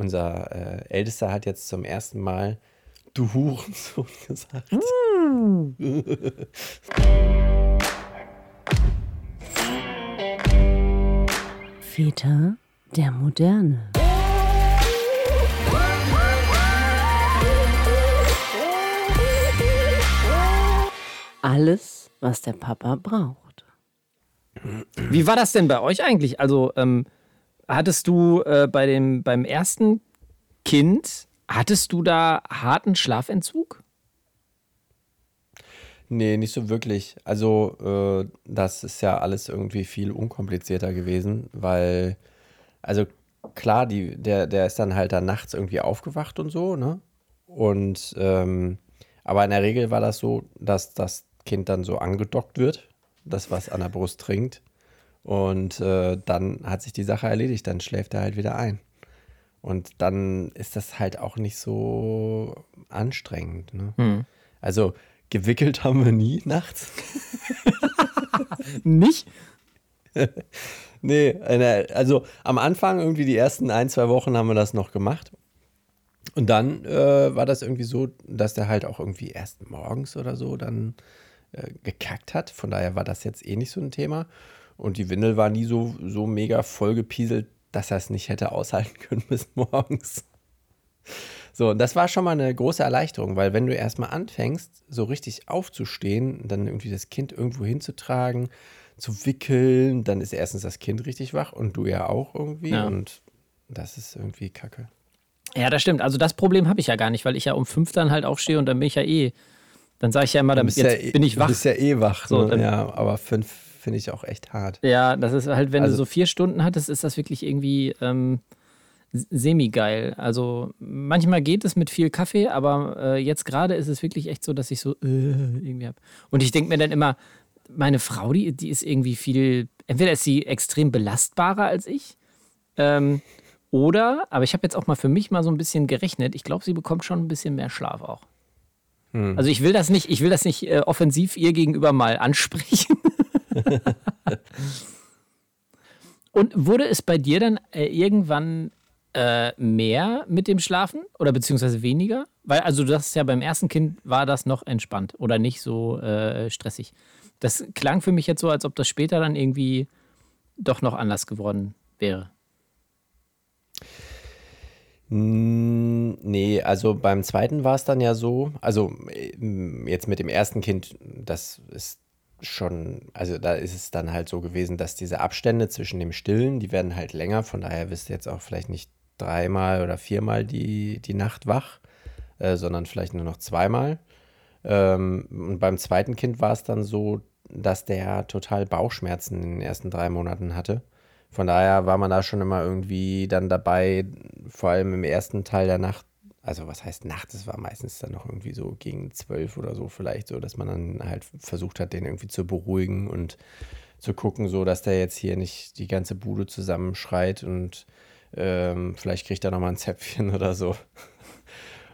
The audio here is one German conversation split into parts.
unser äh, Ältester hat jetzt zum ersten Mal du Hurensohn gesagt. Väter der Moderne. Alles, was der Papa braucht. Wie war das denn bei euch eigentlich? Also, ähm, hattest du äh, bei dem, beim ersten Kind, hattest du da harten Schlafentzug? Nee, nicht so wirklich. Also, äh, das ist ja alles irgendwie viel unkomplizierter gewesen, weil, also klar, die, der, der ist dann halt da nachts irgendwie aufgewacht und so, ne? Und, ähm, aber in der Regel war das so, dass das Kind dann so angedockt wird, das was an der Brust trinkt. Und äh, dann hat sich die Sache erledigt, dann schläft er halt wieder ein. Und dann ist das halt auch nicht so anstrengend. Ne? Hm. Also gewickelt haben wir nie nachts. Nicht? nee, also am Anfang, irgendwie die ersten ein, zwei Wochen haben wir das noch gemacht. Und dann äh, war das irgendwie so, dass der halt auch irgendwie erst morgens oder so dann äh, gekackt hat. Von daher war das jetzt eh nicht so ein Thema. Und die Windel war nie so, so mega vollgepieselt, dass er es nicht hätte aushalten können bis morgens. So, und das war schon mal eine große Erleichterung, weil wenn du erstmal anfängst, so richtig aufzustehen, dann irgendwie das Kind irgendwo hinzutragen, zu wickeln, dann ist erstens das Kind richtig wach und du ja auch irgendwie. Ja. Und das ist irgendwie kacke. Ja, das stimmt. Also das Problem habe ich ja gar nicht, weil ich ja um fünf dann halt aufstehe und dann bin ich ja eh, dann sage ich ja immer, dann jetzt ja eh, bin ich wach. Du bist ja eh wach, so, ne? ja, aber fünf finde ich auch echt hart. Ja, das ist halt, wenn also, du so vier Stunden hattest, ist das wirklich irgendwie ähm, semi-geil. Also manchmal geht es mit viel Kaffee, aber äh, jetzt gerade ist es wirklich echt so, dass ich so äh, irgendwie habe. Und ich denke mir dann immer, meine Frau, die, die ist irgendwie viel, entweder ist sie extrem belastbarer als ich, ähm, oder, aber ich habe jetzt auch mal für mich mal so ein bisschen gerechnet, ich glaube, sie bekommt schon ein bisschen mehr Schlaf auch. Hm. Also ich will das nicht, ich will das nicht äh, offensiv ihr gegenüber mal ansprechen. Und wurde es bei dir dann äh, irgendwann äh, mehr mit dem Schlafen oder beziehungsweise weniger? Weil, also das ist ja beim ersten Kind war das noch entspannt oder nicht so äh, stressig. Das klang für mich jetzt so, als ob das später dann irgendwie doch noch anders geworden wäre. Nee, also beim zweiten war es dann ja so, also äh, jetzt mit dem ersten Kind, das ist schon, also da ist es dann halt so gewesen, dass diese Abstände zwischen dem Stillen, die werden halt länger, von daher wirst du jetzt auch vielleicht nicht dreimal oder viermal die, die Nacht wach, äh, sondern vielleicht nur noch zweimal. Ähm, und beim zweiten Kind war es dann so, dass der total Bauchschmerzen in den ersten drei Monaten hatte. Von daher war man da schon immer irgendwie dann dabei, vor allem im ersten Teil der Nacht also was heißt Nacht, es war meistens dann noch irgendwie so gegen zwölf oder so vielleicht so, dass man dann halt versucht hat, den irgendwie zu beruhigen und zu gucken, so dass der jetzt hier nicht die ganze Bude zusammenschreit und ähm, vielleicht kriegt er nochmal ein Zäpfchen oder so.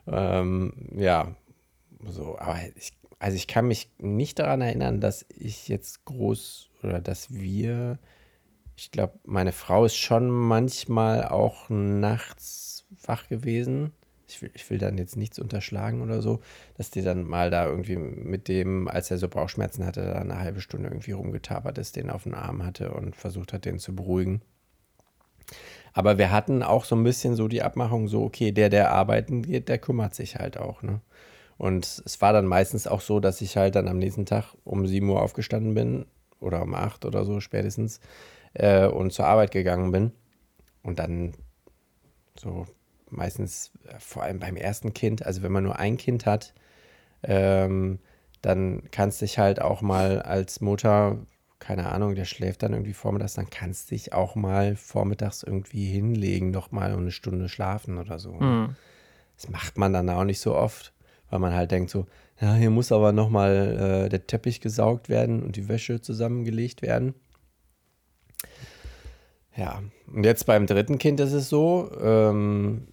ähm, ja, so, aber ich, also ich kann mich nicht daran erinnern, dass ich jetzt groß oder dass wir, ich glaube, meine Frau ist schon manchmal auch nachts wach gewesen ich will, ich will dann jetzt nichts unterschlagen oder so, dass die dann mal da irgendwie mit dem, als er so Bauchschmerzen hatte, da eine halbe Stunde irgendwie rumgetapert ist, den auf den Arm hatte und versucht hat, den zu beruhigen. Aber wir hatten auch so ein bisschen so die Abmachung, so, okay, der, der arbeiten geht, der kümmert sich halt auch, ne? Und es war dann meistens auch so, dass ich halt dann am nächsten Tag um 7 Uhr aufgestanden bin oder um 8 oder so spätestens äh, und zur Arbeit gegangen bin. Und dann so meistens äh, vor allem beim ersten Kind, also wenn man nur ein Kind hat, ähm, dann kannst du dich halt auch mal als Mutter, keine Ahnung, der schläft dann irgendwie vormittags, dann kannst du dich auch mal vormittags irgendwie hinlegen, noch mal eine Stunde schlafen oder so. Mhm. Das macht man dann auch nicht so oft, weil man halt denkt so, ja, hier muss aber noch mal äh, der Teppich gesaugt werden und die Wäsche zusammengelegt werden. Ja, und jetzt beim dritten Kind ist es so, ähm,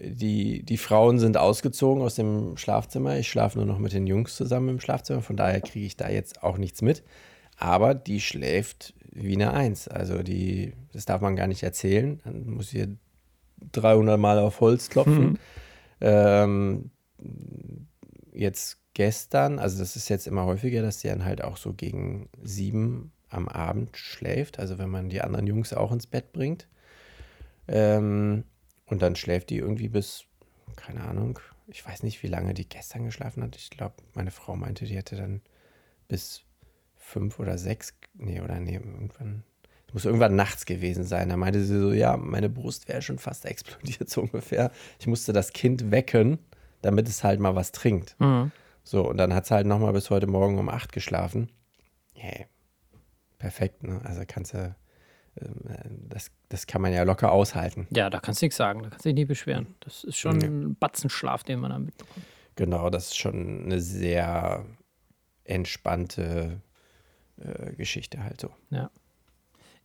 die, die Frauen sind ausgezogen aus dem Schlafzimmer. Ich schlafe nur noch mit den Jungs zusammen im Schlafzimmer, von daher kriege ich da jetzt auch nichts mit. Aber die schläft wie eine Eins. Also die, das darf man gar nicht erzählen. Dann muss ihr 300 Mal auf Holz klopfen. Mhm. Ähm, jetzt gestern, also das ist jetzt immer häufiger, dass sie dann halt auch so gegen sieben am Abend schläft, also wenn man die anderen Jungs auch ins Bett bringt. Ähm, und dann schläft die irgendwie bis, keine Ahnung, ich weiß nicht, wie lange die gestern geschlafen hat. Ich glaube, meine Frau meinte, die hätte dann bis fünf oder sechs, nee, oder nee, irgendwann, es muss irgendwann nachts gewesen sein. Da meinte sie so, ja, meine Brust wäre schon fast explodiert, so ungefähr. Ich musste das Kind wecken, damit es halt mal was trinkt. Mhm. So, und dann hat es halt nochmal bis heute Morgen um acht geschlafen. Hey, perfekt, ne? Also kannst du, ähm, das, das kann man ja locker aushalten. Ja, da kannst du nichts sagen, da kannst du dich nie beschweren. Das ist schon ein Batzenschlaf, den man da mitbekommt. Genau, das ist schon eine sehr entspannte äh, Geschichte halt so. Ja.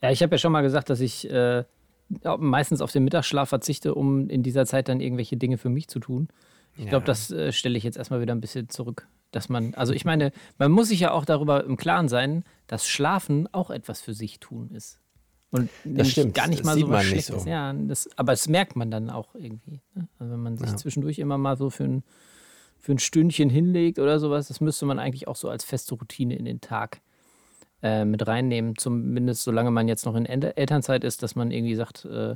Ja, ich habe ja schon mal gesagt, dass ich äh, meistens auf den Mittagsschlaf verzichte, um in dieser Zeit dann irgendwelche Dinge für mich zu tun. Ich ja. glaube, das äh, stelle ich jetzt erstmal wieder ein bisschen zurück. Dass man, also ich meine, man muss sich ja auch darüber im Klaren sein, dass Schlafen auch etwas für sich tun ist. Und das stimmt. gar nicht das mal so was Schlechtes. So. Ja, das, aber das merkt man dann auch irgendwie. Ne? Also wenn man sich ja. zwischendurch immer mal so für ein, für ein Stündchen hinlegt oder sowas, das müsste man eigentlich auch so als feste Routine in den Tag äh, mit reinnehmen. Zumindest solange man jetzt noch in Elternzeit ist, dass man irgendwie sagt, äh,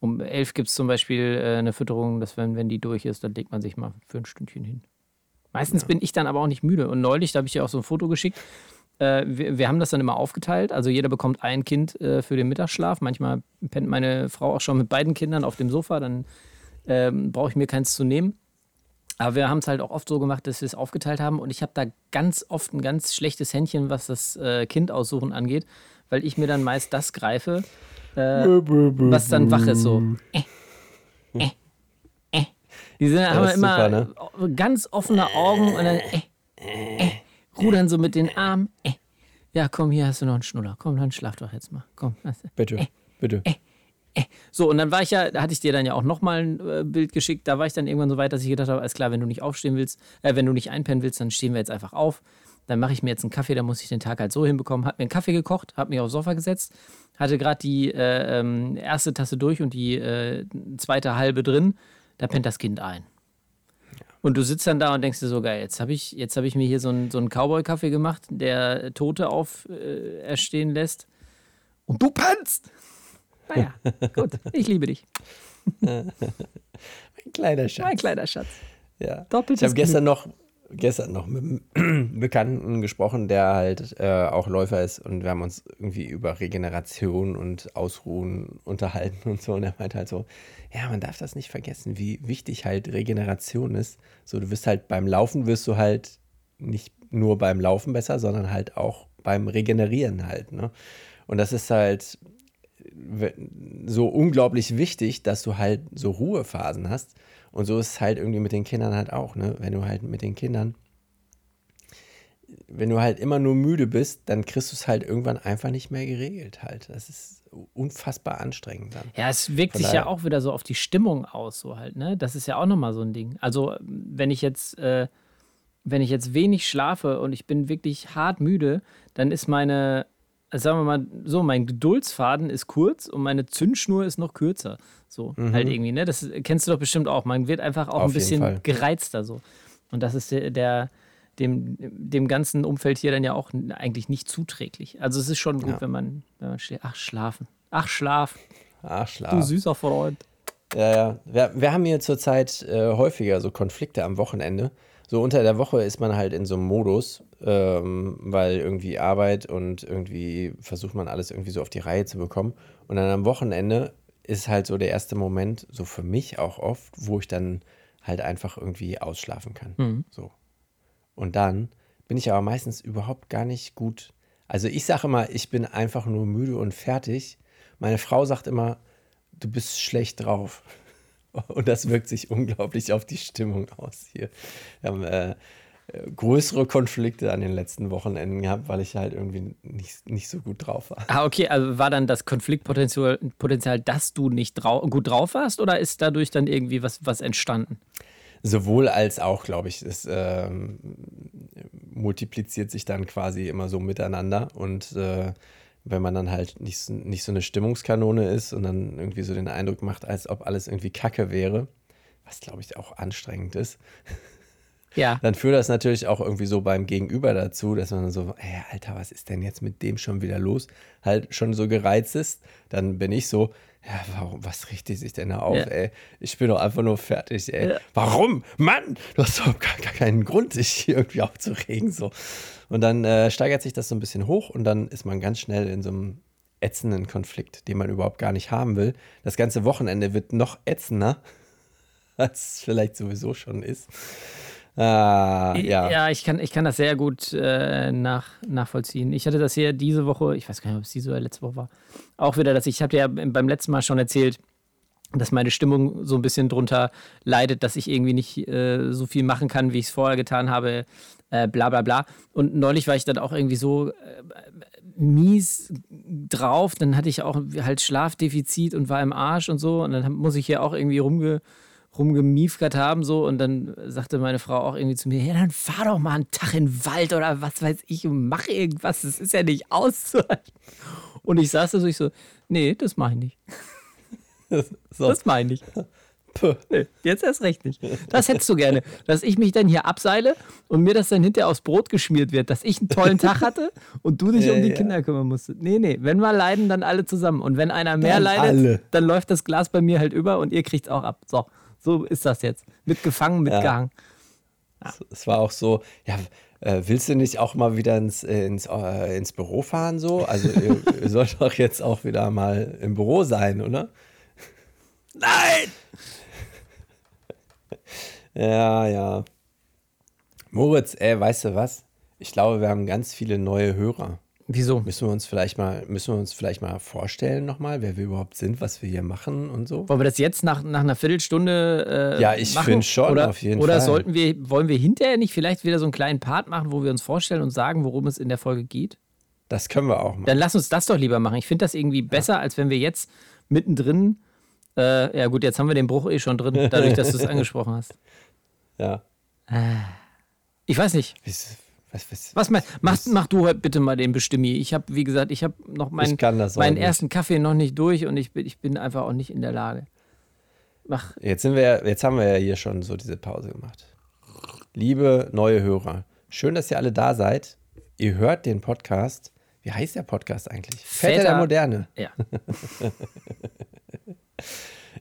um elf gibt es zum Beispiel äh, eine Fütterung, dass wenn, wenn die durch ist, dann legt man sich mal für ein Stündchen hin. Meistens ja. bin ich dann aber auch nicht müde. Und neulich, da habe ich ja auch so ein Foto geschickt, äh, wir, wir, haben das dann immer aufgeteilt. Also jeder bekommt ein Kind äh, für den Mittagsschlaf. Manchmal pennt meine Frau auch schon mit beiden Kindern auf dem Sofa, dann ähm, brauche ich mir keins zu nehmen. Aber wir haben es halt auch oft so gemacht, dass wir es aufgeteilt haben. Und ich habe da ganz oft ein ganz schlechtes Händchen, was das äh, Kind aussuchen angeht, weil ich mir dann meist das greife, äh, was dann wach ist. So. Äh, äh. Die sind, haben immer super, ne? ganz offene Augen und dann äh, äh, rudern so mit den Armen. Äh. Ja, komm, hier hast du noch einen Schnuller. Komm, dann schlaf doch jetzt mal. Komm. Bitte, äh, bitte. Äh, äh. So, und dann war ich ja, da hatte ich dir dann ja auch nochmal ein äh, Bild geschickt. Da war ich dann irgendwann so weit, dass ich gedacht habe, alles klar, wenn du nicht aufstehen willst, äh, wenn du nicht einpennen willst, dann stehen wir jetzt einfach auf. Dann mache ich mir jetzt einen Kaffee, dann muss ich den Tag halt so hinbekommen. Hab mir einen Kaffee gekocht, hab mich aufs Sofa gesetzt, hatte gerade die äh, ähm, erste Tasse durch und die äh, zweite halbe drin. Da pennt das Kind ein. Und du sitzt dann da und denkst dir so, geil, jetzt habe ich, hab ich mir hier so einen, so einen Cowboy-Kaffee gemacht, der Tote auferstehen äh, lässt. Und du pennst! Naja, gut, ich liebe dich. mein kleiner Schatz. Mein kleiner Schatz. Ja. Doppeltes ich habe gestern noch, gestern noch mit einem Bekannten gesprochen, der halt äh, auch Läufer ist und wir haben uns irgendwie über Regeneration und Ausruhen unterhalten und so und er meinte halt so, ja, man darf das nicht vergessen, wie wichtig halt Regeneration ist. So, du wirst halt beim Laufen wirst du halt nicht nur beim Laufen besser, sondern halt auch beim Regenerieren halt, ne? Und das ist halt so unglaublich wichtig, dass du halt so Ruhephasen hast. Und so ist es halt irgendwie mit den Kindern halt auch, ne? Wenn du halt mit den Kindern, wenn du halt immer nur müde bist, dann kriegst du es halt irgendwann einfach nicht mehr geregelt halt. Das ist unfassbar anstrengend dann. Ja, es wirkt Von sich ja auch wieder so auf die Stimmung aus, so halt, ne? Das ist ja auch nochmal so ein Ding. Also, wenn ich jetzt, äh, wenn ich jetzt wenig schlafe und ich bin wirklich hart müde, dann ist meine also sagen wir mal so, mein Geduldsfaden ist kurz und meine Zündschnur ist noch kürzer. So, mhm. halt irgendwie, ne? Das kennst du doch bestimmt auch. Man wird einfach auch Auf ein bisschen gereizter so. Und das ist der, der, dem, dem ganzen Umfeld hier dann ja auch eigentlich nicht zuträglich. Also es ist schon gut, ja. wenn, man, wenn man steht, ach, schlafen. Ach, schlaf. Ach, schlaf. Du süßer Freund. Ja, ja. Wir, wir haben hier zurzeit äh, häufiger so Konflikte am Wochenende. So unter der Woche ist man halt in so einem Modus, ähm, weil irgendwie Arbeit und irgendwie versucht man alles irgendwie so auf die Reihe zu bekommen. Und dann am Wochenende ist halt so der erste Moment, so für mich auch oft, wo ich dann halt einfach irgendwie ausschlafen kann. Mhm. So. Und dann bin ich aber meistens überhaupt gar nicht gut. Also ich sage immer, ich bin einfach nur müde und fertig. Meine Frau sagt immer, du bist schlecht drauf. Und das wirkt sich unglaublich auf die Stimmung aus hier. Wir haben äh, größere Konflikte an den letzten Wochenenden gehabt, weil ich halt irgendwie nicht, nicht so gut drauf war. Ah, okay, also war dann das Konfliktpotenzial, Potenzial, dass du nicht drau gut drauf warst oder ist dadurch dann irgendwie was, was entstanden? Sowohl als auch, glaube ich. Es ähm, multipliziert sich dann quasi immer so miteinander und äh, wenn man dann halt nicht, nicht so eine Stimmungskanone ist und dann irgendwie so den Eindruck macht, als ob alles irgendwie Kacke wäre, was glaube ich auch anstrengend ist, Ja. dann führt das natürlich auch irgendwie so beim Gegenüber dazu, dass man so, ey, Alter, was ist denn jetzt mit dem schon wieder los? Halt schon so gereizt ist, dann bin ich so, ja, warum, was richtet sich denn da auf, Ja. ey? Ich bin doch einfach nur fertig, ey. Ja. Warum? Mann, du hast doch gar, gar keinen Grund, dich hier irgendwie aufzuregen, so. Und dann äh, steigert sich das so ein bisschen hoch und dann ist man ganz schnell in so einem ätzenden Konflikt, den man überhaupt gar nicht haben will. Das ganze Wochenende wird noch ätzender, als es vielleicht sowieso schon ist. Ah, ja. Ja, ich, kann, ich kann das sehr gut äh, nach, nachvollziehen. Ich hatte das hier diese Woche, ich weiß gar nicht, ob es diese oder letzte Woche war, auch wieder, dass ich, ich habe ja beim letzten Mal schon erzählt, dass meine Stimmung so ein bisschen drunter leidet, dass ich irgendwie nicht äh, so viel machen kann, wie ich es vorher getan habe, äh, bla bla bla. Und neulich war ich dann auch irgendwie so äh, mies drauf, dann hatte ich auch halt Schlafdefizit und war im Arsch und so und dann muss ich hier auch irgendwie rumge rumgemiefert haben so und dann sagte meine Frau auch irgendwie zu mir, ja dann fahr doch mal einen Tag in den Wald oder was weiß ich und mach irgendwas, das ist ja nicht auszuhalten. Und ich saß da so, ich so, nee, das mach ich nicht. So. Das meine ich. Puh. Nee, jetzt erst recht nicht. Das hättest du gerne, dass ich mich dann hier abseile und mir das dann hinterher aufs Brot geschmiert wird, dass ich einen tollen Tag hatte und du dich Ja, um die ja. Kinder kümmern musstest. Nee, nee, wenn wir leiden, dann alle zusammen. Und wenn einer mehr Dann leidet, alle. dann läuft das Glas bei mir halt über und ihr kriegt es auch ab. So, so ist das jetzt. Mitgefangen, mitgehangen. Es war auch so, ja, äh, willst du nicht auch mal wieder ins, äh, ins, äh, ins Büro fahren so? Also ihr, ihr sollt doch jetzt auch wieder mal im Büro sein, oder? Nein! ja, ja. Moritz, ey, weißt du was? Ich glaube, wir haben ganz viele neue Hörer. Wieso? Müssen wir uns vielleicht mal, müssen wir uns vielleicht mal vorstellen nochmal, wer wir überhaupt sind, was wir hier machen und so? Wollen wir das jetzt nach, nach einer Viertelstunde äh, Ja, ich machen? find schon, oder, auf jeden oder Fall. sollten wir, wollen wir hinterher nicht vielleicht wieder so einen kleinen Part machen, wo wir uns vorstellen und sagen, worum es in der Folge geht? Das können wir auch machen. Dann lass uns das doch lieber machen. Ich finde das irgendwie besser, als wenn wir jetzt mittendrin. Äh, ja, gut, jetzt haben wir den Bruch eh schon drin, dadurch, dass du es angesprochen hast. Ja. Ich weiß nicht. Was, was, was, Was mein, mach, mach du bitte mal den Bestimmi. Ich habe, wie gesagt, ich habe noch meinen, meinen ersten Kaffee noch nicht durch und ich bin, ich bin einfach auch nicht in der Lage. Mach. Jetzt sind wir, jetzt haben wir ja hier schon so diese Pause gemacht. Liebe neue Hörer, schön, dass ihr alle da seid. Ihr hört den Podcast. Wie heißt der Podcast eigentlich? Väter, Väter- der Moderne. Ja.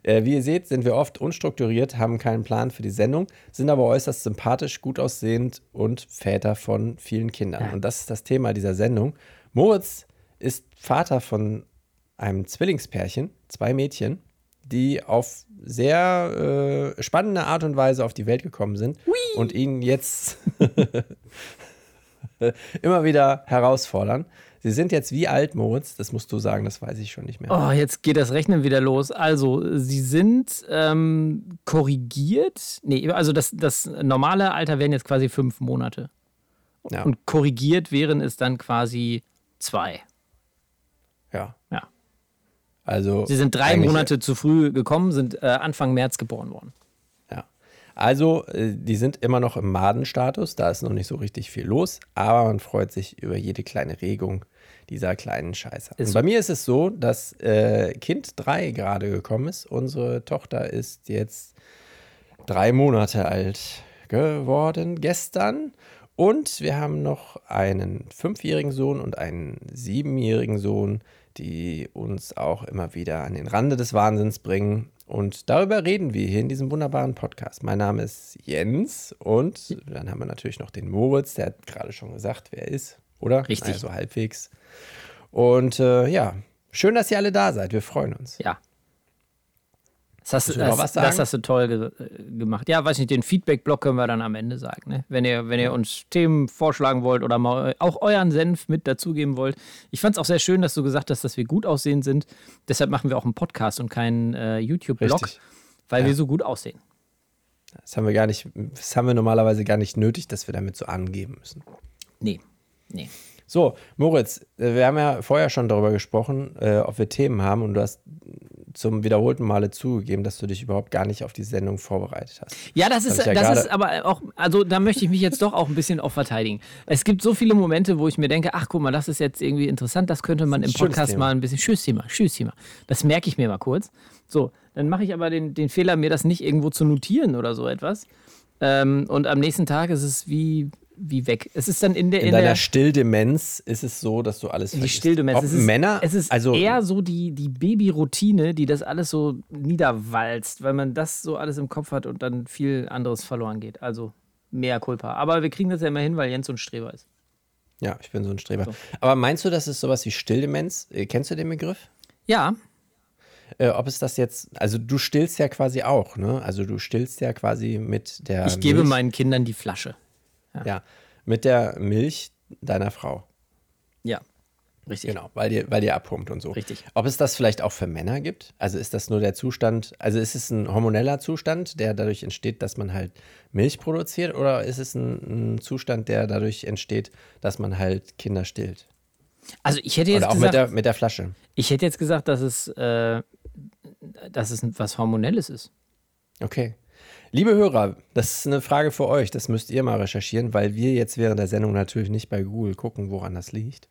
Äh, wie ihr seht, sind wir oft unstrukturiert, haben keinen Plan für die Sendung, sind aber äußerst sympathisch, gut aussehend und Väter von vielen Kindern. Und das ist das Thema dieser Sendung. Moritz ist Vater von einem Zwillingspärchen, zwei Mädchen, die auf sehr äh, spannende Art und Weise auf die Welt gekommen sind und ihn jetzt immer wieder herausfordern. Sie sind jetzt wie alt, Moritz? Das musst du sagen, das weiß ich schon nicht mehr. Oh, jetzt geht das Rechnen wieder los. Also, sie sind ähm, korrigiert. Nee, also das, das normale Alter wären jetzt quasi fünf Monate. Ja. Und korrigiert wären es dann quasi zwei. Ja. Ja. Also Sie sind drei Monate zu früh gekommen, sind äh, Anfang März geboren worden. Also, äh, die sind immer noch im Madenstatus, da ist noch nicht so richtig viel los, aber man freut sich über jede kleine Regung dieser kleinen Scheiße. Und bei mir ist es so, dass äh, Kind 3 gerade gekommen ist. Unsere Tochter ist jetzt drei Monate alt geworden gestern. Und wir haben noch einen fünfjährigen Sohn und einen siebenjährigen Sohn, die uns auch immer wieder an den Rande des Wahnsinns bringen. Und darüber reden wir hier in diesem wunderbaren Podcast. Mein Name ist Jens und dann haben wir natürlich noch den Moritz, der hat gerade schon gesagt, wer er ist, oder? Richtig. Also halbwegs. Und äh, ja, schön, dass ihr alle da seid. Wir freuen uns. Ja. Das hast, das, das hast du toll ge gemacht. Ja, weiß nicht, den Feedback-Block können wir dann am Ende sagen. Ne? Wenn, ihr, wenn ihr uns Themen vorschlagen wollt oder mal auch euren Senf mit dazugeben wollt. Ich fand es auch sehr schön, dass du gesagt hast, dass wir gut aussehen sind. Deshalb machen wir auch einen Podcast und keinen äh, YouTube-Blog, weil wir so gut aussehen. Das haben wir gar nicht, das haben wir normalerweise gar nicht nötig, dass wir damit so angeben müssen. Nee, nee. So, Moritz, äh, wir haben ja vorher schon darüber gesprochen, äh, ob wir Themen haben und du hast zum wiederholten Male zugegeben, dass du dich überhaupt gar nicht auf die Sendung vorbereitet hast. Ja, das, ist, ja das ist aber auch, also da möchte ich mich jetzt doch auch ein bisschen auch verteidigen. Es gibt so viele Momente, wo ich mir denke, ach guck mal, das ist jetzt irgendwie interessant, das könnte man im Schönes Podcast mal ein bisschen, schönes Thema, schönes Thema. Das merke ich mir mal kurz. So, dann mache ich aber den, den Fehler, mir das nicht irgendwo zu notieren oder so etwas. Ähm, und am nächsten Tag ist es wie, wie weg. Es ist dann in der, In in deiner der Stilldemenz ist es so, dass du alles die vergisst. Stilldemenz. Ob Es ist, Männer, es ist also eher so die, die Babyroutine, die das alles so niederwalzt, weil man das so alles im Kopf hat und dann viel anderes verloren geht. Also mehr Culpa. Aber wir kriegen das ja immer hin, weil Jens so ein Streber ist. ja, ich bin so ein Streber. Aber meinst du, das ist sowas wie Stilldemenz? Äh, Kennst du den Begriff? Ja, Äh, ob es das jetzt, also du stillst ja quasi auch, ne? Also du stillst ja quasi mit der ich gebe Milch, meinen Kindern die Flasche. Ja, mit der Milch deiner Frau. Ja, richtig. Genau, weil dir, weil dir abpumpt und so. Richtig. Ob es das vielleicht auch für Männer gibt? Also ist das nur der Zustand, also ist es ein hormoneller Zustand, der dadurch entsteht, dass man halt Milch produziert oder ist es ein, ein Zustand, der dadurch entsteht, dass man halt Kinder stillt? Also ich hätte jetzt Oder auch gesagt, mit der, mit der Flasche. ich hätte jetzt gesagt, dass es, äh, dass es was Hormonelles ist. Okay. Liebe Hörer, das ist eine Frage für euch. Das müsst ihr mal recherchieren, weil wir jetzt während der Sendung natürlich nicht bei Google gucken, woran das liegt.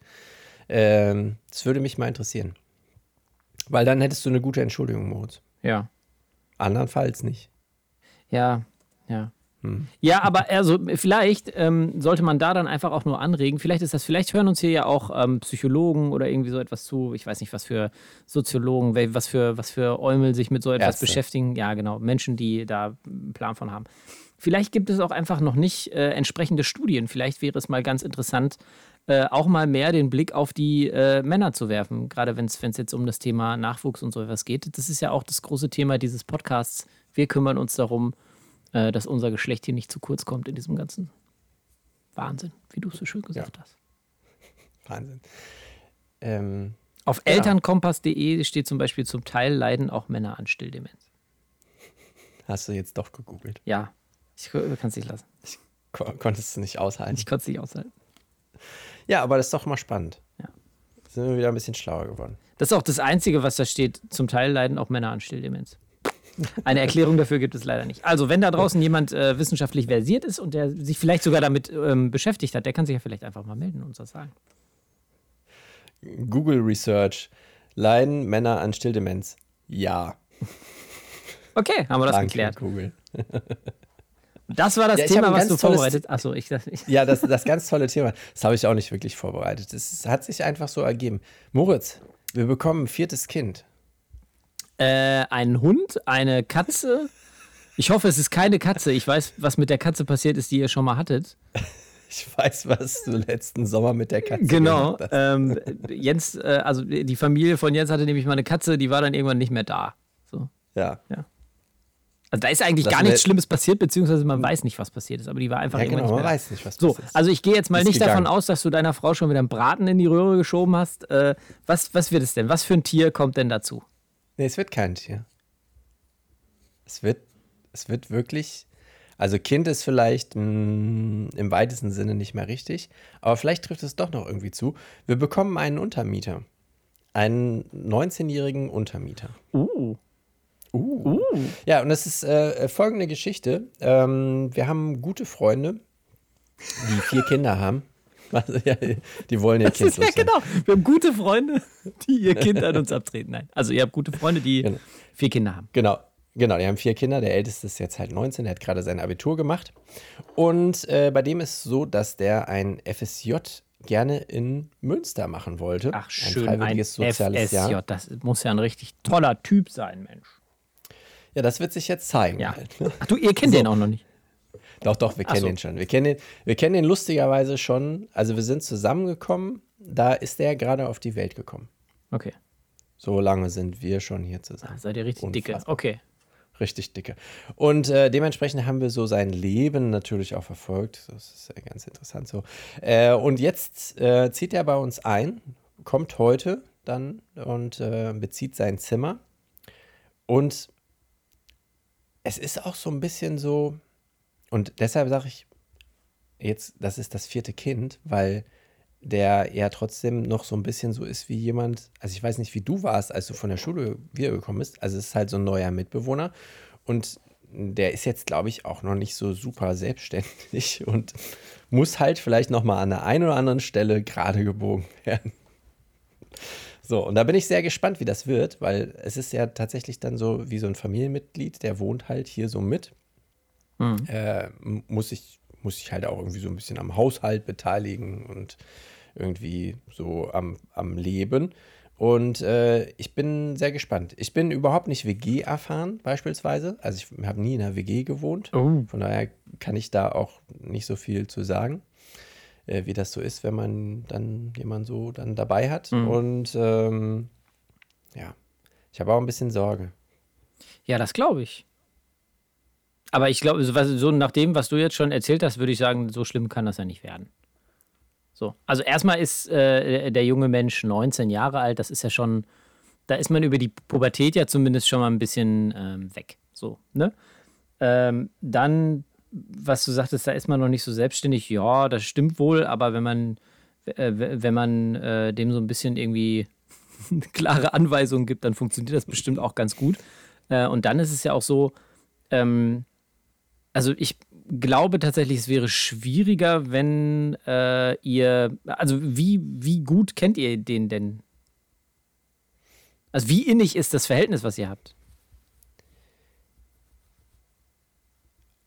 Ähm, das würde mich mal interessieren. Weil dann hättest du eine gute Entschuldigung, Moritz. Ja. Andernfalls nicht. Ja, ja. Hm. Ja, aber also vielleicht ähm, sollte man da dann einfach auch nur anregen. Vielleicht ist das, vielleicht hören uns hier ja auch ähm, Psychologen oder irgendwie so etwas zu. Ich weiß nicht, was für Soziologen, was für, was für Eumel sich mit so etwas Ärzte. beschäftigen. Ja, genau. Menschen, die da einen Plan von haben. Vielleicht gibt es auch einfach noch nicht äh, entsprechende Studien. Vielleicht wäre es mal ganz interessant, äh, auch mal mehr den Blick auf die äh, Männer zu werfen. Gerade wenn es jetzt um das Thema Nachwuchs und so etwas geht. Das ist ja auch das große Thema dieses Podcasts. Wir kümmern uns darum, äh, dass unser Geschlecht hier nicht zu kurz kommt in diesem ganzen Wahnsinn, wie du es so schön gesagt hast. Wahnsinn. Ähm, Auf Ja. elternkompass.de steht zum Beispiel, zum Teil leiden auch Männer an Stilldemenz. hast du jetzt doch gegoogelt. Ja, ich kann es nicht lassen. Ko konntest du nicht aushalten. Ich konnte es nicht aushalten. Ja, aber das ist doch mal spannend. Ja. Sind wir wieder ein bisschen schlauer geworden. Das ist auch das Einzige, was da steht. Zum Teil leiden auch Männer an Stilldemenz. Eine Erklärung dafür gibt es leider nicht. Also, wenn da draußen jemand äh, wissenschaftlich versiert ist und der sich vielleicht sogar damit ähm, beschäftigt hat, der kann sich ja vielleicht einfach mal melden und uns das sagen. Google Research. Leiden Männer an Stilldemenz? Ja. Okay, haben wir das Danke, geklärt. Google. Das war das Ja, ich Thema, was du vorbereitet Achso, ich nicht. Ja, das, das ganz tolle Thema. Das habe ich auch nicht wirklich vorbereitet. Es hat sich einfach so ergeben. Moritz, wir bekommen ein viertes Kind. Äh, ein Hund, eine Katze. Ich hoffe, es ist keine Katze. Ich weiß, was mit der Katze passiert ist, die ihr schon mal hattet. Ich weiß, was du letzten Sommer mit der Katze Genau. gemacht hast. Ähm, Jens, äh, also die Familie von Jens hatte nämlich mal eine Katze, die war dann irgendwann nicht mehr da. So. Ja. Also da ist eigentlich Das gar nichts Schlimmes passiert, beziehungsweise man weiß nicht, was passiert ist, aber die war einfach Ja, irgendwann genau, nicht man mehr da. weiß nicht, was So, passiert ist. also ich gehe jetzt mal Ist nicht davon gegangen. aus, dass du deiner Frau schon wieder einen Braten in die Röhre geschoben hast. Äh, was, was wird es denn? Was für ein Tier kommt denn dazu? Nee, es wird kein Tier. Es wird, es wird wirklich, also Kind ist vielleicht mh, im weitesten Sinne nicht mehr richtig, aber vielleicht trifft es doch noch irgendwie zu. Wir bekommen einen Untermieter. Einen 19-jährigen Untermieter. Uh. Uh. Ja, und das ist äh, folgende Geschichte. Ähm, wir haben gute Freunde, die vier Kinder haben. Ja, die wollen ihr Das Kind ist ja genau. Wir haben gute Freunde, die ihr Kind an uns abtreten. Nein. Also ihr habt gute Freunde, die Genau. vier Kinder haben. Genau, genau. Die haben vier Kinder. Der älteste ist jetzt halt 19, der hat gerade sein Abitur gemacht. Und äh, bei dem ist es so, dass der ein FSJ gerne in Münster machen wollte. Ach schön, ein ein freiwilliges soziales FSJ. Jahr. Das muss ja ein richtig toller Typ sein, Mensch. Ja, das wird sich jetzt zeigen. Ja. Halt, ne? Ach du, ihr kennt So. den auch noch nicht. Doch, doch, wir Ach kennen so. den schon. Wir kennen den, wir kennen den lustigerweise schon. Also wir sind zusammengekommen. Da ist der gerade auf die Welt gekommen. Okay. So lange sind wir schon hier zusammen. Ah, seid ihr richtig dicke. Unfassbar. Okay. Richtig dicke. Und äh, dementsprechend haben wir so sein Leben natürlich auch verfolgt. Das ist ja ganz interessant so. Äh, und jetzt äh, zieht er bei uns ein, kommt heute dann und äh, bezieht sein Zimmer. Und es ist auch so ein bisschen so, und deshalb sage ich jetzt, das ist das vierte Kind, weil der ja trotzdem noch so ein bisschen so ist wie jemand, also ich weiß nicht, wie du warst, als du von der Schule wiedergekommen bist. Also es ist halt so ein neuer Mitbewohner und der ist jetzt, glaube ich, auch noch nicht so super selbstständig und muss halt vielleicht noch mal an der einen oder anderen Stelle gerade gebogen werden. So, und da bin ich sehr gespannt, wie das wird, weil es ist ja tatsächlich dann so wie so ein Familienmitglied, der wohnt halt hier so mit. Mhm. Äh, muss ich muss ich halt auch irgendwie so ein bisschen am Haushalt beteiligen und irgendwie so am, am Leben. Und äh, ich bin sehr gespannt. Ich bin überhaupt nicht WG erfahren, beispielsweise. Also ich habe nie in einer WG gewohnt. Oh. Von daher kann ich da auch nicht so viel zu sagen, äh, wie das so ist, wenn man dann jemanden so dann dabei hat. Mhm. Und ähm, ja, ich habe auch ein bisschen Sorge. Ja, das glaube ich. Aber ich glaube, so nach dem, was du jetzt schon erzählt hast, würde ich sagen, so schlimm kann das ja nicht werden. So. Also erstmal ist äh, der junge Mensch 19 Jahre alt, das ist ja schon, da ist man über die Pubertät ja zumindest schon mal ein bisschen ähm, weg. So, ne? Ähm, dann, was du sagtest, da ist man noch nicht so selbstständig, ja, das stimmt wohl, aber wenn man, äh, wenn man äh, dem so ein bisschen irgendwie klare Anweisungen gibt, dann funktioniert das bestimmt auch ganz gut. Äh, und dann ist es ja auch so, ähm, also ich glaube tatsächlich, es wäre schwieriger, wenn äh, ihr, also wie, wie gut kennt ihr den denn? Also wie innig ist das Verhältnis, was ihr habt?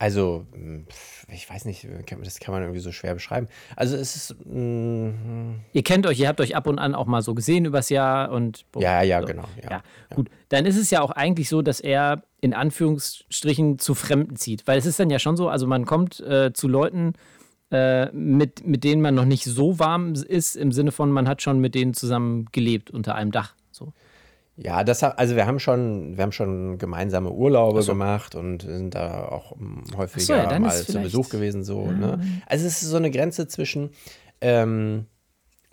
Also, hm, ich weiß nicht, das kann man irgendwie so schwer beschreiben. Also es ist. Mm, ihr kennt euch, ihr habt euch ab und an auch mal so gesehen übers Jahr und. Boah, ja, ja, so. genau. Ja, ja, gut. Dann ist es ja auch eigentlich so, dass er in Anführungsstrichen zu Fremden zieht. Weil es ist dann ja schon so, also man kommt äh, zu Leuten, äh, mit, mit denen man noch nicht so warm ist, im Sinne von, man hat schon mit denen zusammen gelebt unter einem Dach. So. Ja, das also wir haben schon, wir haben schon gemeinsame Urlaube so. gemacht und sind da auch häufiger so, ja, mal zu Besuch gewesen. So, ja. ne? Also es ist so eine Grenze zwischen, ähm,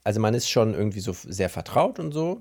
also man ist schon irgendwie so sehr vertraut und so,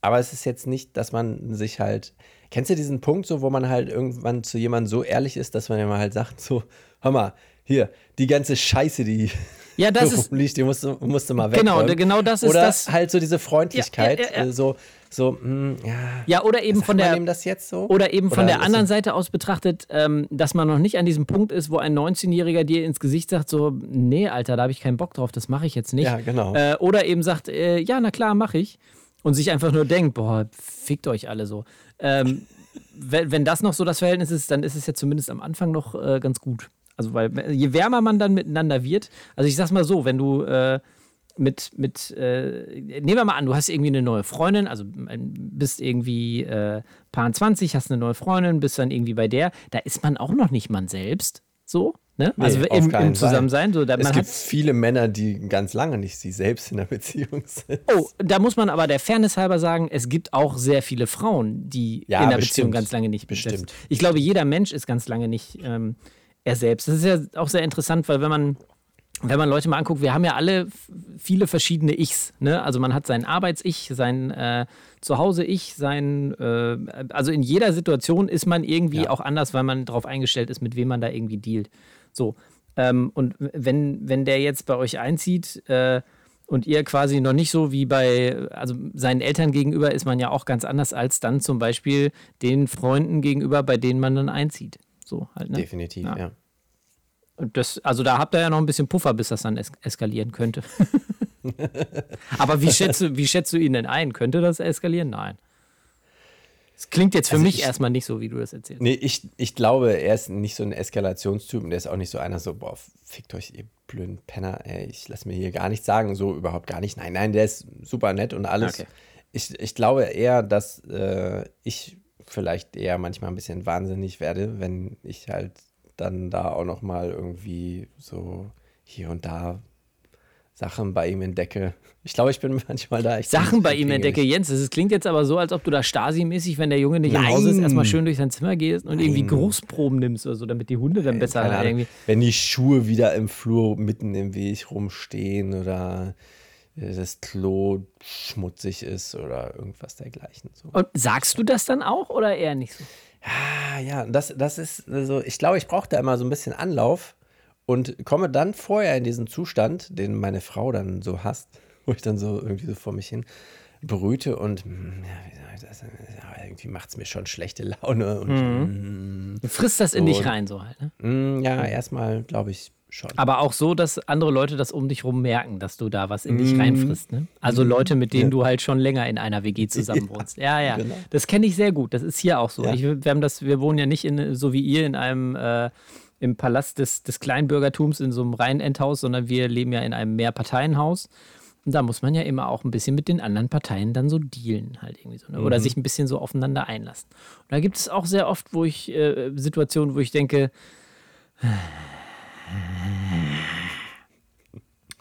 aber es ist jetzt nicht, dass man sich halt. Kennst du diesen Punkt, so, wo man halt irgendwann zu jemandem so ehrlich ist, dass man mal halt sagt, so, hör mal, hier, die ganze Scheiße, die ja, das ist, liegt, die musst du, musst du mal weg. Genau, genau das ist Oder das. halt so diese Freundlichkeit, ja, ja, ja. so, so, mh, hm, ja. Ja, oder eben von der. das jetzt so? Oder eben oder von der anderen Seite aus betrachtet, ähm, dass man noch nicht an diesem Punkt ist, wo ein 19-Jähriger dir ins Gesicht sagt, so, nee, Alter, da habe ich keinen Bock drauf, das mache ich jetzt nicht. Ja, genau. Äh, oder eben sagt, äh, ja, na klar, mache ich. Und sich einfach nur denkt, boah, fickt euch alle so. Ähm, wenn, wenn das noch so das Verhältnis ist, dann ist es ja zumindest am Anfang noch äh, ganz gut. Also, weil je wärmer man dann miteinander wird, also ich sag's mal so, wenn du äh, mit, mit äh, nehmen wir mal an, du hast irgendwie eine neue Freundin, also bist irgendwie äh, paar 20, hast eine neue Freundin, bist dann irgendwie bei der, da ist man auch noch nicht man selbst, so. Ne? Nee, also im, im Zusammensein. So, es gibt viele Männer, die ganz lange nicht sie selbst in der Beziehung sind. Oh, da muss man aber der Fairness halber sagen, es gibt auch sehr viele Frauen, die ja, in der bestimmt. Beziehung ganz lange nicht bestimmt. Ich glaube, jeder Mensch ist ganz lange nicht ähm, er selbst. Das ist ja auch sehr interessant, weil wenn man wenn man Leute mal anguckt, wir haben ja alle viele verschiedene Ichs. Ne? Also man hat sein Arbeits-Ich, sein äh, Zuhause-Ich, sein, äh, also in jeder Situation ist man irgendwie ja. auch anders, weil man darauf eingestellt ist, mit wem man da irgendwie dealt. So. Ähm, und wenn, wenn der jetzt bei euch einzieht äh, und ihr quasi noch nicht so wie bei, also seinen Eltern gegenüber ist man ja auch ganz anders als dann zum Beispiel den Freunden gegenüber, bei denen man dann einzieht. So halt, ne? Definitiv, ja. ja. Das, also da habt ihr ja noch ein bisschen Puffer, bis das dann es eskalieren könnte. Aber wie schätzt, du, wie schätzt du ihn denn ein? Könnte das eskalieren? Nein. Es klingt jetzt für also mich ich, erstmal nicht so, wie du das erzählst. Nee, ich, ich glaube, er ist nicht so ein Eskalationstyp und der ist auch nicht so einer so, boah, fickt euch, ihr blöden Penner, ey, ich lass mir hier gar nichts sagen, so überhaupt gar nicht. Nein, nein, der ist super nett und alles. Okay. Ich, ich glaube eher, dass äh, ich vielleicht eher manchmal ein bisschen wahnsinnig werde, wenn ich halt dann da auch noch mal irgendwie so hier und da Sachen bei ihm entdecke. Ich glaube, ich bin manchmal da. Sachen bei ihm entdecke, Jens. Es klingt jetzt aber so, als ob du da Stasi-mäßig, wenn der Junge nicht Nein. im Haus ist, erstmal schön durch sein Zimmer gehst und Nein. irgendwie Geruchsproben nimmst oder so, damit die Hunde dann besser irgendwie. Wenn die Schuhe wieder im Flur mitten im Weg rumstehen oder das Klo schmutzig ist oder irgendwas dergleichen. So. Und sagst du das dann auch oder eher nicht so? Ja, ja, das, das ist so, ich glaube, ich brauche da immer so ein bisschen Anlauf, und komme dann vorher in diesen Zustand, den meine Frau dann so hasst, wo ich dann so irgendwie so vor mich hin brüte und hm, ja, das, ja, irgendwie macht es mir schon schlechte Laune. Und, mhm. Du frisst das in dich rein, so halt. Ne? Hm, ja, erstmal glaube ich schon. Aber auch so, dass andere Leute das um dich rum merken, dass du da was in dich reinfrisst. Ne? Also Leute, mit denen ja. du halt schon länger in einer WG zusammen wohnst. Ja, ja. Genau. Das kenne ich sehr gut. Das ist hier auch so. Ich, wir, haben das, wir wohnen ja nicht in, so wie ihr in einem äh, im Palast des, des Kleinbürgertums in so einem reinen Endhaus, sondern wir leben ja in einem Mehrparteienhaus. Und da muss man ja immer auch ein bisschen mit den anderen Parteien dann so dealen, halt irgendwie so. Ne? Oder mhm. sich ein bisschen so aufeinander einlassen. Und da gibt es auch sehr oft, wo ich, äh, Situationen, wo ich denke,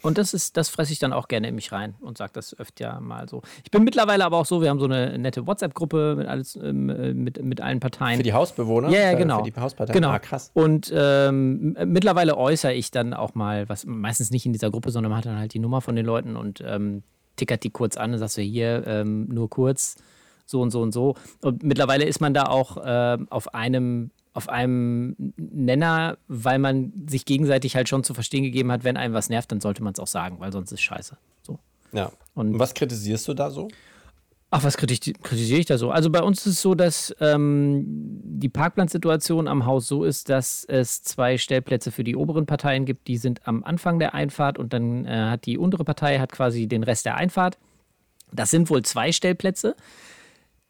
und das ist, das fresse ich dann auch gerne in mich rein und sage das öfter mal so. Ich bin mittlerweile aber auch so, wir haben so eine nette WhatsApp-Gruppe mit, alles, ähm, äh, mit, mit allen Parteien. Für die Hausbewohner? Ja, ja genau. Für die Hausparteien? Genau. Ah, krass. Und ähm, mittlerweile äußere ich dann auch mal, was meistens nicht in dieser Gruppe, sondern man hat dann halt die Nummer von den Leuten und ähm, tickert die kurz an und sagst du hier ähm, nur kurz so und so und so. Und mittlerweile ist man da auch äh, auf einem auf einem Nenner, weil man sich gegenseitig halt schon zu verstehen gegeben hat, wenn einem was nervt, dann sollte man es auch sagen, weil sonst ist scheiße. So. Ja. Und was kritisierst du da so? Ach, was kritisiere ich da so? Also bei uns ist es so, dass ähm, die Parkplatzsituation am Haus so ist, dass es zwei Stellplätze für die oberen Parteien gibt. Die sind am Anfang der Einfahrt und dann äh, hat die untere Partei hat quasi den Rest der Einfahrt. Das sind wohl zwei Stellplätze.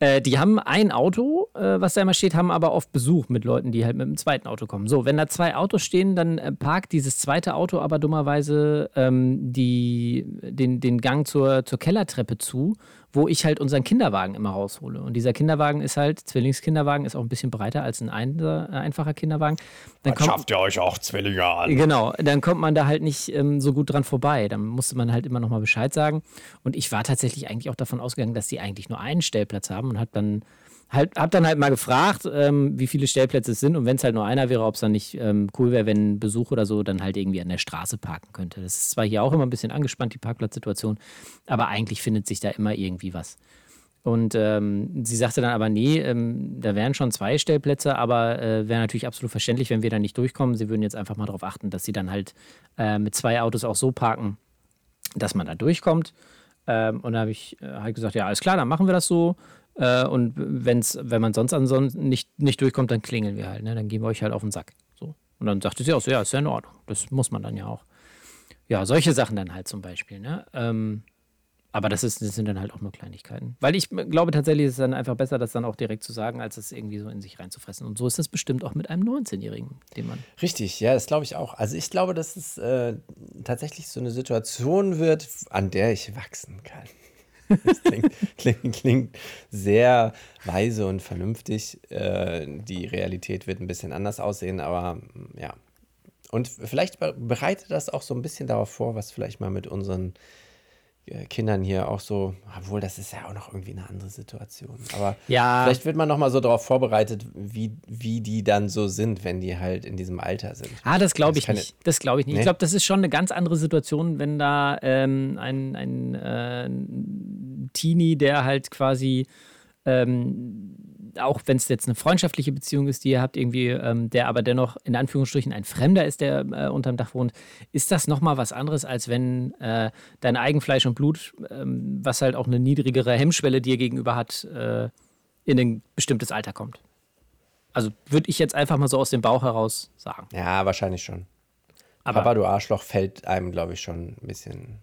Äh, die haben ein Auto, äh, was da immer steht, haben aber oft Besuch mit Leuten, die halt mit dem zweiten Auto kommen. So, wenn da zwei Autos stehen, dann äh, parkt dieses zweite Auto aber dummerweise ähm, die, den, den Gang zur, zur Kellertreppe zu wo ich halt unseren Kinderwagen immer raushole. Und dieser Kinderwagen ist halt, Zwillingskinderwagen, ist auch ein bisschen breiter als ein einfacher Kinderwagen. Dann, dann schafft ihr euch auch Zwillinge an. Genau, dann kommt man da halt nicht ähm, so gut dran vorbei. Dann musste man halt immer nochmal Bescheid sagen. Und ich war tatsächlich eigentlich auch davon ausgegangen, dass die eigentlich nur einen Stellplatz haben und habe dann halt, hab dann halt mal gefragt, ähm, wie viele Stellplätze es sind und wenn es halt nur einer wäre, ob es dann nicht ähm, cool wäre, wenn Besuch oder so dann halt irgendwie an der Straße parken könnte. Das ist zwar hier auch immer ein bisschen angespannt, die Parkplatzsituation, aber eigentlich findet sich da immer irgendwie was. Und ähm, sie sagte dann aber, nee, ähm, da wären schon zwei Stellplätze, aber äh, wäre natürlich absolut verständlich, wenn wir da nicht durchkommen. Sie würden jetzt einfach mal darauf achten, dass sie dann halt äh, mit zwei Autos auch so parken, dass man da durchkommt. Ähm, und da habe ich äh, halt gesagt, ja, alles klar, dann machen wir das so. Äh, und wenn's, wenn man sonst ansonsten nicht, nicht durchkommt, dann klingeln wir halt. Ne? Dann gehen wir euch halt auf den Sack. So. Und dann sagte sie auch so, ja, ist ja in Ordnung. Das muss man dann ja auch. Ja, solche Sachen dann halt zum Beispiel. Ne? Ähm, aber das, ist, das sind dann halt auch nur Kleinigkeiten. Weil ich glaube tatsächlich, ist es dann einfach besser, das dann auch direkt zu sagen, als es irgendwie so in sich reinzufressen. Und so ist das bestimmt auch mit einem 19-Jährigen, den man. Richtig, ja, das glaube ich auch. Also ich glaube, dass es äh, tatsächlich so eine Situation wird, an der ich wachsen kann. Das klingt, klingt, klingt, sehr weise und vernünftig. Äh, die Realität wird ein bisschen anders aussehen, aber ja. Und vielleicht bereitet das auch so ein bisschen darauf vor, was vielleicht mal mit unseren Kindern hier auch so, obwohl das ist ja auch noch irgendwie eine andere Situation. Aber ja. vielleicht wird man noch mal so darauf vorbereitet, wie, wie die dann so sind, wenn die halt in diesem Alter sind. Ah, das glaube ich, nicht. Das glaube ich nicht. Nee? Ich glaube, das ist schon eine ganz andere Situation, wenn da ähm, ein, ein äh, Teenie, der halt quasi ähm, auch wenn es jetzt eine freundschaftliche Beziehung ist, die ihr habt, irgendwie, ähm, der aber dennoch in Anführungsstrichen ein Fremder ist, der äh, unterm Dach wohnt, ist das nochmal was anderes, als wenn äh, dein Eigenfleisch und Blut, ähm, was halt auch eine niedrigere Hemmschwelle dir gegenüber hat, äh, in ein bestimmtes Alter kommt. Also würde ich jetzt einfach mal so aus dem Bauch heraus sagen. Ja, wahrscheinlich schon. Aber Papa, du Arschloch, fällt einem, glaube ich, schon ein bisschen.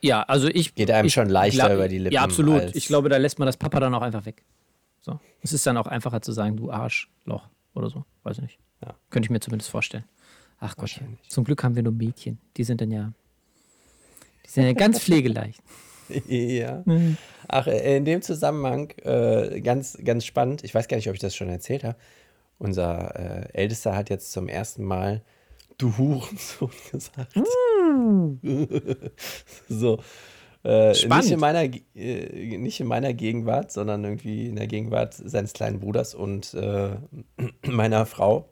Ja, also ich. Geht einem ich, schon leichter über die Lippen. Ja, absolut. Ich glaube, da lässt man das Papa dann auch einfach weg. So. Es ist dann auch einfacher zu sagen, du Arschloch oder so. Weiß ich nicht. Ja. Könnte ich mir zumindest vorstellen. Ach Gott, zum Glück haben wir nur Mädchen. Die sind dann ja, die sind ja ganz pflegeleicht. ja. Mhm. Ach, äh, in dem Zusammenhang äh, ganz, ganz spannend. Ich weiß gar nicht, ob ich das schon erzählt habe. Unser äh, Ältester hat jetzt zum ersten Mal du Hurensohn gesagt. Mm. so. Äh, Spannend. Nicht in, meiner, äh, nicht in meiner Gegenwart, sondern irgendwie in der Gegenwart seines kleinen Bruders und äh, meiner Frau.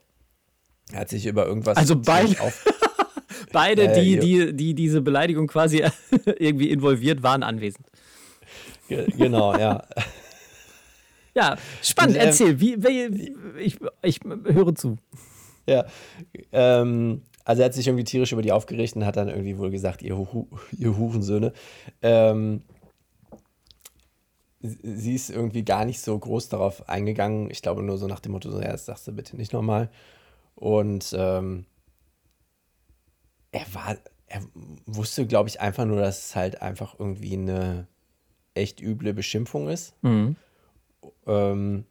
Er hat sich über irgendwas. Also beide, beide äh, die, die, die diese Beleidigung quasi irgendwie involviert waren, anwesend. genau, ja. Ja, spannend. Ähm, Erzähl, wie, wie, ich, ich höre zu. Ja, ähm, also er hat sich irgendwie tierisch über die aufgeregt und hat dann irgendwie wohl gesagt, ihr, Hu ihr Hurensöhne. Ähm, sie ist irgendwie gar nicht so groß darauf eingegangen. Ich glaube nur so nach dem Motto, so, ja, das sagst du bitte nicht nochmal. Und ähm, er war, er wusste, glaube ich, einfach nur, dass es halt einfach irgendwie eine echt üble Beschimpfung ist. Mhm. Ähm,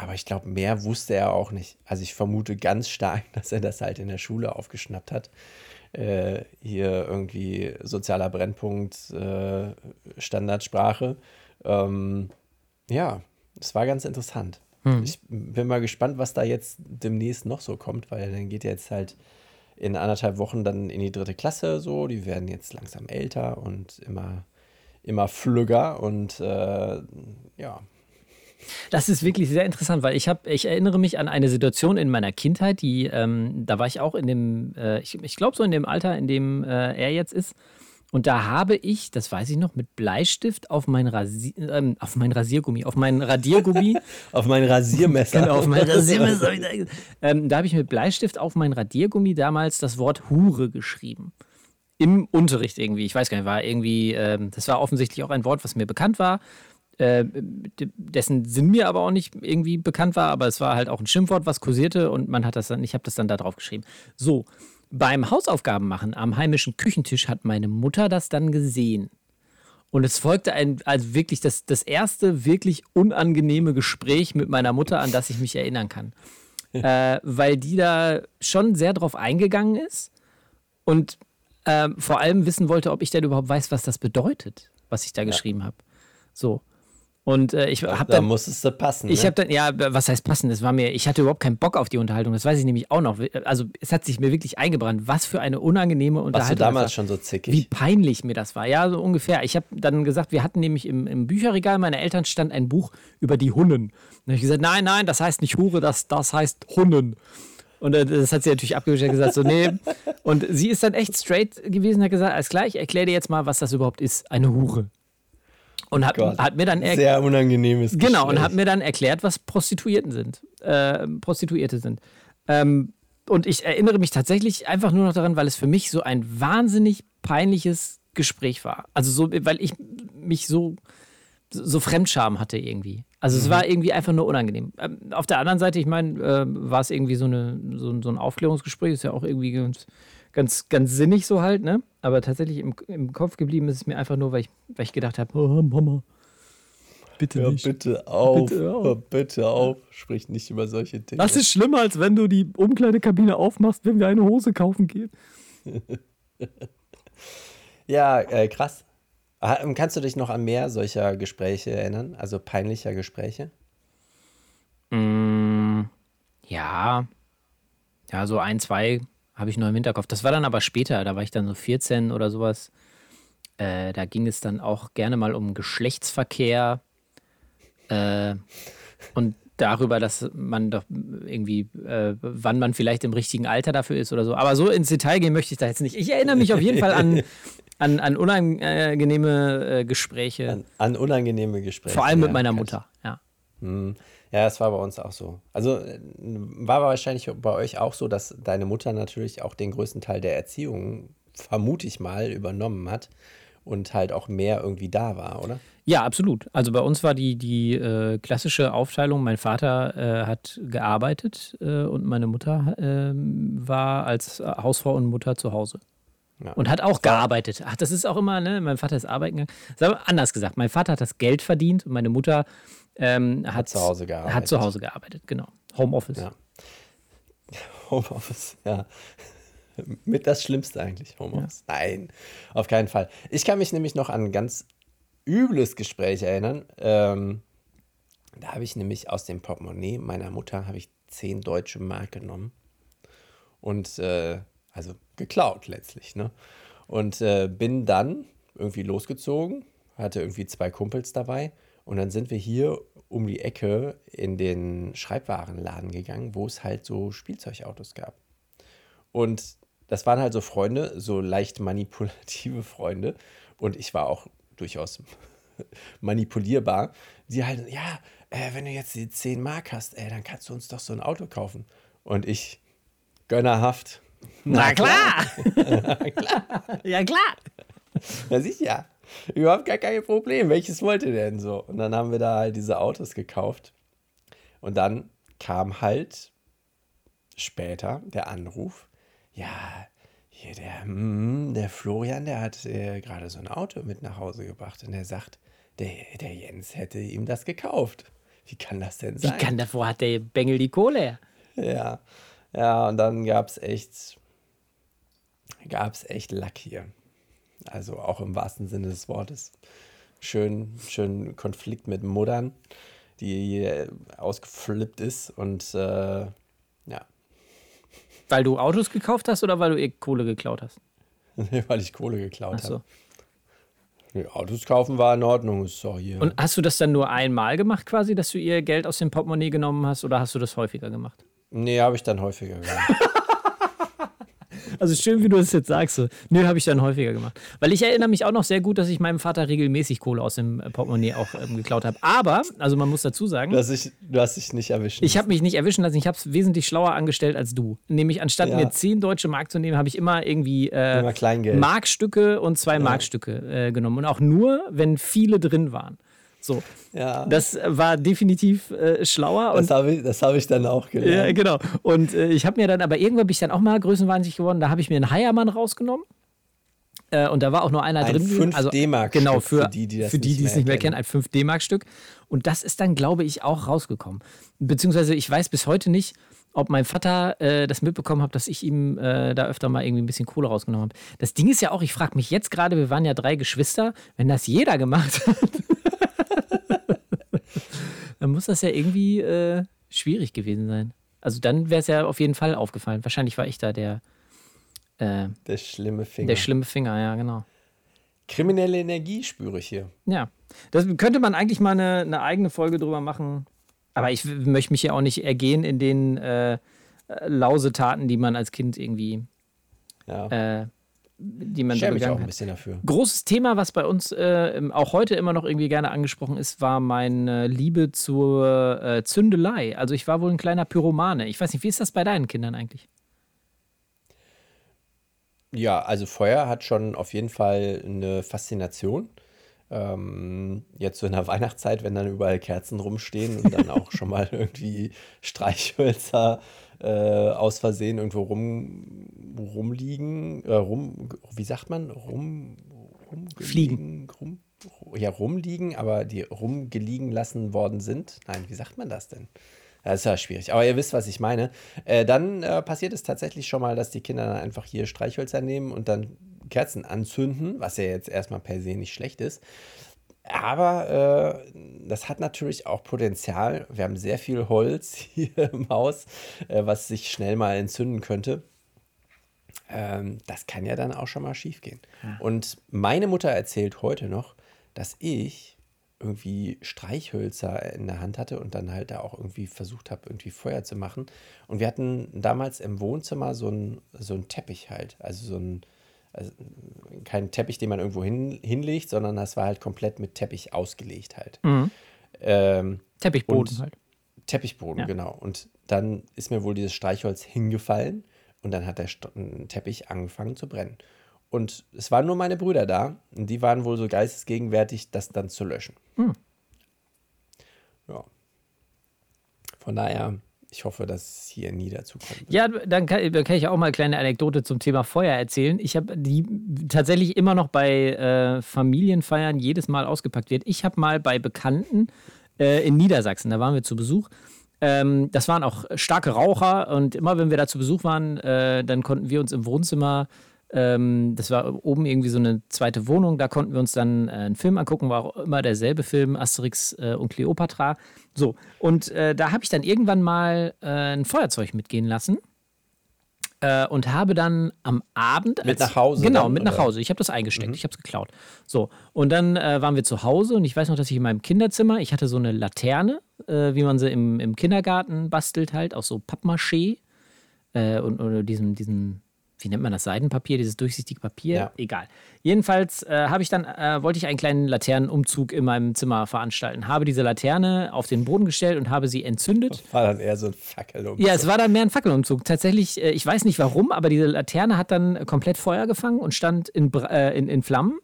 aber ich glaube, mehr wusste er auch nicht. Also ich vermute ganz stark, dass er das halt in der Schule aufgeschnappt hat. Äh, hier irgendwie sozialer Brennpunkt, äh, Standardsprache. Ähm, ja, es war ganz interessant. Hm. Ich bin mal gespannt, was da jetzt demnächst noch so kommt, weil dann geht jetzt halt in anderthalb Wochen dann in die dritte Klasse so. Die werden jetzt langsam älter und immer, immer flügger und äh, ja, das ist wirklich sehr interessant, weil ich habe, ich erinnere mich an eine Situation in meiner Kindheit, die, ähm, da war ich auch in dem, äh, ich, ich glaube so in dem Alter, in dem äh, er jetzt ist. Und da habe ich, das weiß ich noch, mit Bleistift auf mein, Rasi ähm, auf mein Rasiergummi, auf mein Radiergummi. auf mein Rasiermesser. genau, auf mein Rasiermesser. ähm, da habe ich mit Bleistift auf mein Radiergummi damals das Wort Hure geschrieben. Im Unterricht irgendwie. Ich weiß gar nicht, war irgendwie, ähm, das war offensichtlich auch ein Wort, was mir bekannt war. Äh, dessen Sinn mir aber auch nicht irgendwie bekannt war, aber es war halt auch ein Schimpfwort, was kursierte und man hat das dann, ich habe das dann da drauf geschrieben. So, beim Hausaufgaben machen am heimischen Küchentisch hat meine Mutter das dann gesehen. Und es folgte ein, also wirklich das, das erste wirklich unangenehme Gespräch mit meiner Mutter, an das ich mich erinnern kann. äh, weil die da schon sehr drauf eingegangen ist und äh, vor allem wissen wollte, ob ich denn überhaupt weiß, was das bedeutet, was ich da ja. geschrieben habe. So. Und äh, ich habe dann. Da musstest du passen. Ich ne? habe dann, ja, was heißt passen? Das war mir, ich hatte überhaupt keinen Bock auf die Unterhaltung. Das weiß ich nämlich auch noch. Also, es hat sich mir wirklich eingebrannt, was für eine unangenehme Unterhaltung. Warst du damals schon so zickig? Wie peinlich mir das war. Ja, so ungefähr. Ich habe dann gesagt, wir hatten nämlich im, im Bücherregal meiner Eltern stand ein Buch über die Hunnen. Und dann habe ich gesagt, nein, nein, das heißt nicht Hure, das, das heißt Hunnen. Und äh, das hat sie natürlich abgewischt und gesagt, so, nee. Und sie ist dann echt straight gewesen und hat gesagt, alles klar, ich erkläre dir jetzt mal, was das überhaupt ist. Eine Hure. Und hat, hat mir dann sehr unangenehmes Gespräch. Genau, und hat mir dann erklärt, was Prostituierten sind. Äh, Prostituierte sind. Ähm, und ich erinnere mich tatsächlich einfach nur noch daran, weil es für mich so ein wahnsinnig peinliches Gespräch war. Also so, weil ich mich so, so Fremdscham hatte irgendwie. Also mhm. es war irgendwie einfach nur unangenehm. Ähm, auf der anderen Seite, ich meine, äh, war es irgendwie so, eine, so, so ein Aufklärungsgespräch, ist ja auch irgendwie ganz ganz, ganz sinnig so halt, ne? Aber tatsächlich im, im Kopf geblieben ist es mir einfach nur, weil ich, weil ich gedacht habe, oh, Mama, bitte ja, nicht. Bitte auf, bitte auf. bitte auf. Sprich nicht über solche Dinge. Das ist schlimmer, als wenn du die Umkleidekabine aufmachst, wenn wir eine Hose kaufen gehen. ja, äh, krass. Kannst du dich noch an mehr solcher Gespräche erinnern? Also peinlicher Gespräche? Mm, ja. Ja, so ein, zwei habe ich nur im Hinterkopf. Das war dann aber später, da war ich dann so 14 oder sowas. Äh, da ging es dann auch gerne mal um Geschlechtsverkehr äh, und darüber, dass man doch irgendwie, äh, wann man vielleicht im richtigen Alter dafür ist oder so. Aber so ins Detail gehen möchte ich da jetzt nicht. Ich erinnere mich auf jeden Fall an, an, an unangenehme äh, Gespräche. An, an, unangenehme Gespräche. Vor allem mit meiner Mutter, ja. Hm. Ja, das war bei uns auch so. Also äh, war wahrscheinlich bei euch auch so, dass deine Mutter natürlich auch den größten Teil der Erziehung, vermute ich mal, übernommen hat und halt auch mehr irgendwie da war, oder? Ja, absolut. Also bei uns war die, die äh, klassische Aufteilung, mein Vater äh, hat gearbeitet äh, und meine Mutter ähm, war als Hausfrau und Mutter zu Hause. Ja. Und hat auch gearbeitet. Ach, das ist auch immer, ne? Mein Vater ist arbeiten gegangen. Anders gesagt, mein Vater hat das Geld verdient und meine Mutter ähm, hat, hat, zu Hause gearbeitet. Hat zu Hause gearbeitet, genau. Homeoffice. Ja. Homeoffice, ja. Mit das Schlimmste eigentlich, Homeoffice. Ja. Nein, auf keinen Fall. Ich kann mich nämlich noch an ein ganz übles Gespräch erinnern. Ähm, da habe ich nämlich aus dem Portemonnaie meiner Mutter habe ich zehn deutsche Mark genommen und äh, also geklaut letztlich, ne? Und äh, bin dann irgendwie losgezogen, hatte irgendwie zwei Kumpels dabei und dann sind wir hier um die Ecke in den Schreibwarenladen gegangen, wo es halt so Spielzeugautos gab. Und das waren halt so Freunde, so leicht manipulative Freunde. Und ich war auch durchaus manipulierbar. Die halt, ja, äh, wenn du jetzt die 10 Mark hast, ey, dann kannst du uns doch so ein Auto kaufen. Und ich, gönnerhaft, Na klar. ja, klar. Na sicher. Überhaupt gar kein Problem. Welches wollt ihr denn so? Und dann haben wir da halt diese Autos gekauft. Und dann kam halt später der Anruf, ja, hier der, mm, der Florian, der hat äh, gerade so ein Auto mit nach Hause gebracht und er sagt, der, der Jens hätte ihm das gekauft. Wie kann das denn sein? Wie kann davor hat der Bengel die Kohle her? Ja, ja, und dann gab es echt, gab es echt Lack hier. Also auch im wahrsten Sinne des Wortes. Schön, schön Konflikt mit Muttern, die ausgeflippt ist und äh, ja. Weil du Autos gekauft hast oder weil du ihr Kohle geklaut hast? weil ich Kohle geklaut so. habe. Nee, Autos kaufen war in Ordnung, ist doch hier. Und hast du das dann nur einmal gemacht quasi, dass du ihr Geld aus dem Portemonnaie genommen hast oder hast du das häufiger gemacht? Nee, habe ich dann häufiger gemacht. Also schön, wie du es jetzt sagst. So. Nö, habe ich dann häufiger gemacht. Weil ich erinnere mich auch noch sehr gut, dass ich meinem Vater regelmäßig Kohle aus dem äh, Portemonnaie auch ähm, geklaut habe. Aber, also man muss dazu sagen, du, hast dich, du hast dich nicht erwischt. ich habe mich nicht erwischen lassen. Ich habe es wesentlich schlauer angestellt als du. Nämlich anstatt Ja. mir 10 deutsche Mark zu nehmen, habe ich immer irgendwie äh, Immer. Markstücke und zwei Markstücke äh, genommen. Und auch nur, wenn viele drin waren. So, ja, das war definitiv äh, schlauer. Das habe ich, das hab ich dann auch Ja, gelernt. genau. Und äh, ich habe mir dann, aber irgendwann bin ich dann auch mal größenwahnsinnig geworden. Da habe ich mir einen Heiermann rausgenommen. Äh, und da war auch nur einer Ein drin. 5 Also, D-Mark-Stück Genau, für, für die, die nicht es mehr nicht mehr kennen. kennen, ein 5 D-Mark-Stück. Und das ist dann, glaube ich, auch rausgekommen. Beziehungsweise ich weiß bis heute nicht, ob mein Vater äh, das mitbekommen hat, dass ich ihm äh, da öfter mal irgendwie ein bisschen Kohle rausgenommen habe. Das Ding ist ja auch, ich frage mich jetzt gerade, wir waren ja drei Geschwister, wenn das jeder gemacht hat, dann muss das ja irgendwie äh, schwierig gewesen sein. Also dann wäre es ja auf jeden Fall aufgefallen. Wahrscheinlich war ich da der, äh, Der schlimme Finger. der schlimme Finger, ja, genau. Kriminelle Energie spüre ich hier. Ja, das könnte man eigentlich mal eine, eine eigene Folge drüber machen. Aber ich möchte mich ja auch nicht ergehen in den äh, Lausetaten, die man als Kind irgendwie, Ja. äh, die man ich da schäme mich auch begangen ein bisschen dafür. Großes Thema, was bei uns äh, auch heute immer noch irgendwie gerne angesprochen ist, war meine Liebe zur äh, Zündelei. Also ich war wohl ein kleiner Pyromane. Ich weiß nicht, wie ist das bei deinen Kindern eigentlich? Ja, also Feuer hat schon auf jeden Fall eine Faszination. Ähm, jetzt so in der Weihnachtszeit, wenn dann überall Kerzen rumstehen und dann auch schon mal irgendwie Streichhölzer äh, aus Versehen irgendwo rum, rumliegen, äh, rum, wie sagt man, rum, rumgelegen, rum, ja, rumliegen, aber die rumgeliegen lassen worden sind. Nein, wie sagt man das denn? Das ist ja schwierig. Aber ihr wisst, was ich meine. Äh, dann äh, passiert es tatsächlich schon mal, dass die Kinder dann einfach hier Streichhölzer nehmen und dann Kerzen anzünden, was ja jetzt erstmal per se nicht schlecht ist. Aber äh, das hat natürlich auch Potenzial. Wir haben sehr viel Holz hier im Haus, äh, was sich schnell mal entzünden könnte. Ähm, das kann ja dann auch schon mal schief gehen. Und meine Mutter erzählt heute noch, dass ich irgendwie Streichhölzer in der Hand hatte und dann halt da auch irgendwie versucht habe, irgendwie Feuer zu machen. Und wir hatten damals im Wohnzimmer so einen so einen Teppich halt. Also so ein, also kein Teppich, den man irgendwo hin, hinlegt, sondern das war halt komplett mit Teppich ausgelegt halt. Ähm, Teppichboden halt. Teppichboden, Ja. genau. Und dann ist mir wohl dieses Streichholz hingefallen und dann hat der St Teppich angefangen zu brennen. Und es waren nur meine Brüder da und die waren wohl so geistesgegenwärtig, das dann zu löschen. Ja. Von daher, ich hoffe, dass es hier nie dazu kommt. Ja, dann kann, dann kann ich auch mal eine kleine Anekdote zum Thema Feuer erzählen. Ich habe die tatsächlich immer noch bei äh, Familienfeiern jedes Mal ausgepackt wird. Ich habe mal bei Bekannten äh, in Niedersachsen, da waren wir zu Besuch. Ähm, das waren auch starke Raucher und immer wenn wir da zu Besuch waren, äh, dann konnten wir uns im Wohnzimmer, ähm, das war oben irgendwie so eine zweite Wohnung, da konnten wir uns dann äh, einen Film angucken, war auch immer derselbe Film, Asterix äh, und Cleopatra. So, und äh, da habe ich dann irgendwann mal äh, ein Feuerzeug mitgehen lassen äh, und habe dann am Abend. Mit nach Hause Genau, dann, mit nach oder? Mhm. Hause. Ich habe das eingesteckt, ich habe es geklaut. So, und dann äh, waren wir zu Hause und ich weiß noch, dass ich in meinem Kinderzimmer, ich hatte so eine Laterne, wie man sie im, im Kindergarten bastelt, halt, aus so Pappmaché und oder diesem, diesem wie nennt man das, Seidenpapier, dieses durchsichtige Papier, Ja. egal. Jedenfalls äh, habe ich dann, äh, wollte ich einen kleinen Laternenumzug in meinem Zimmer veranstalten, habe diese Laterne auf den Boden gestellt und habe sie entzündet. War dann eher so ein Fackelum. Ja, es war dann mehr ein Fackelumzug. Tatsächlich, äh, ich weiß nicht warum, aber diese Laterne hat dann komplett Feuer gefangen und stand in, äh, in, in Flammen.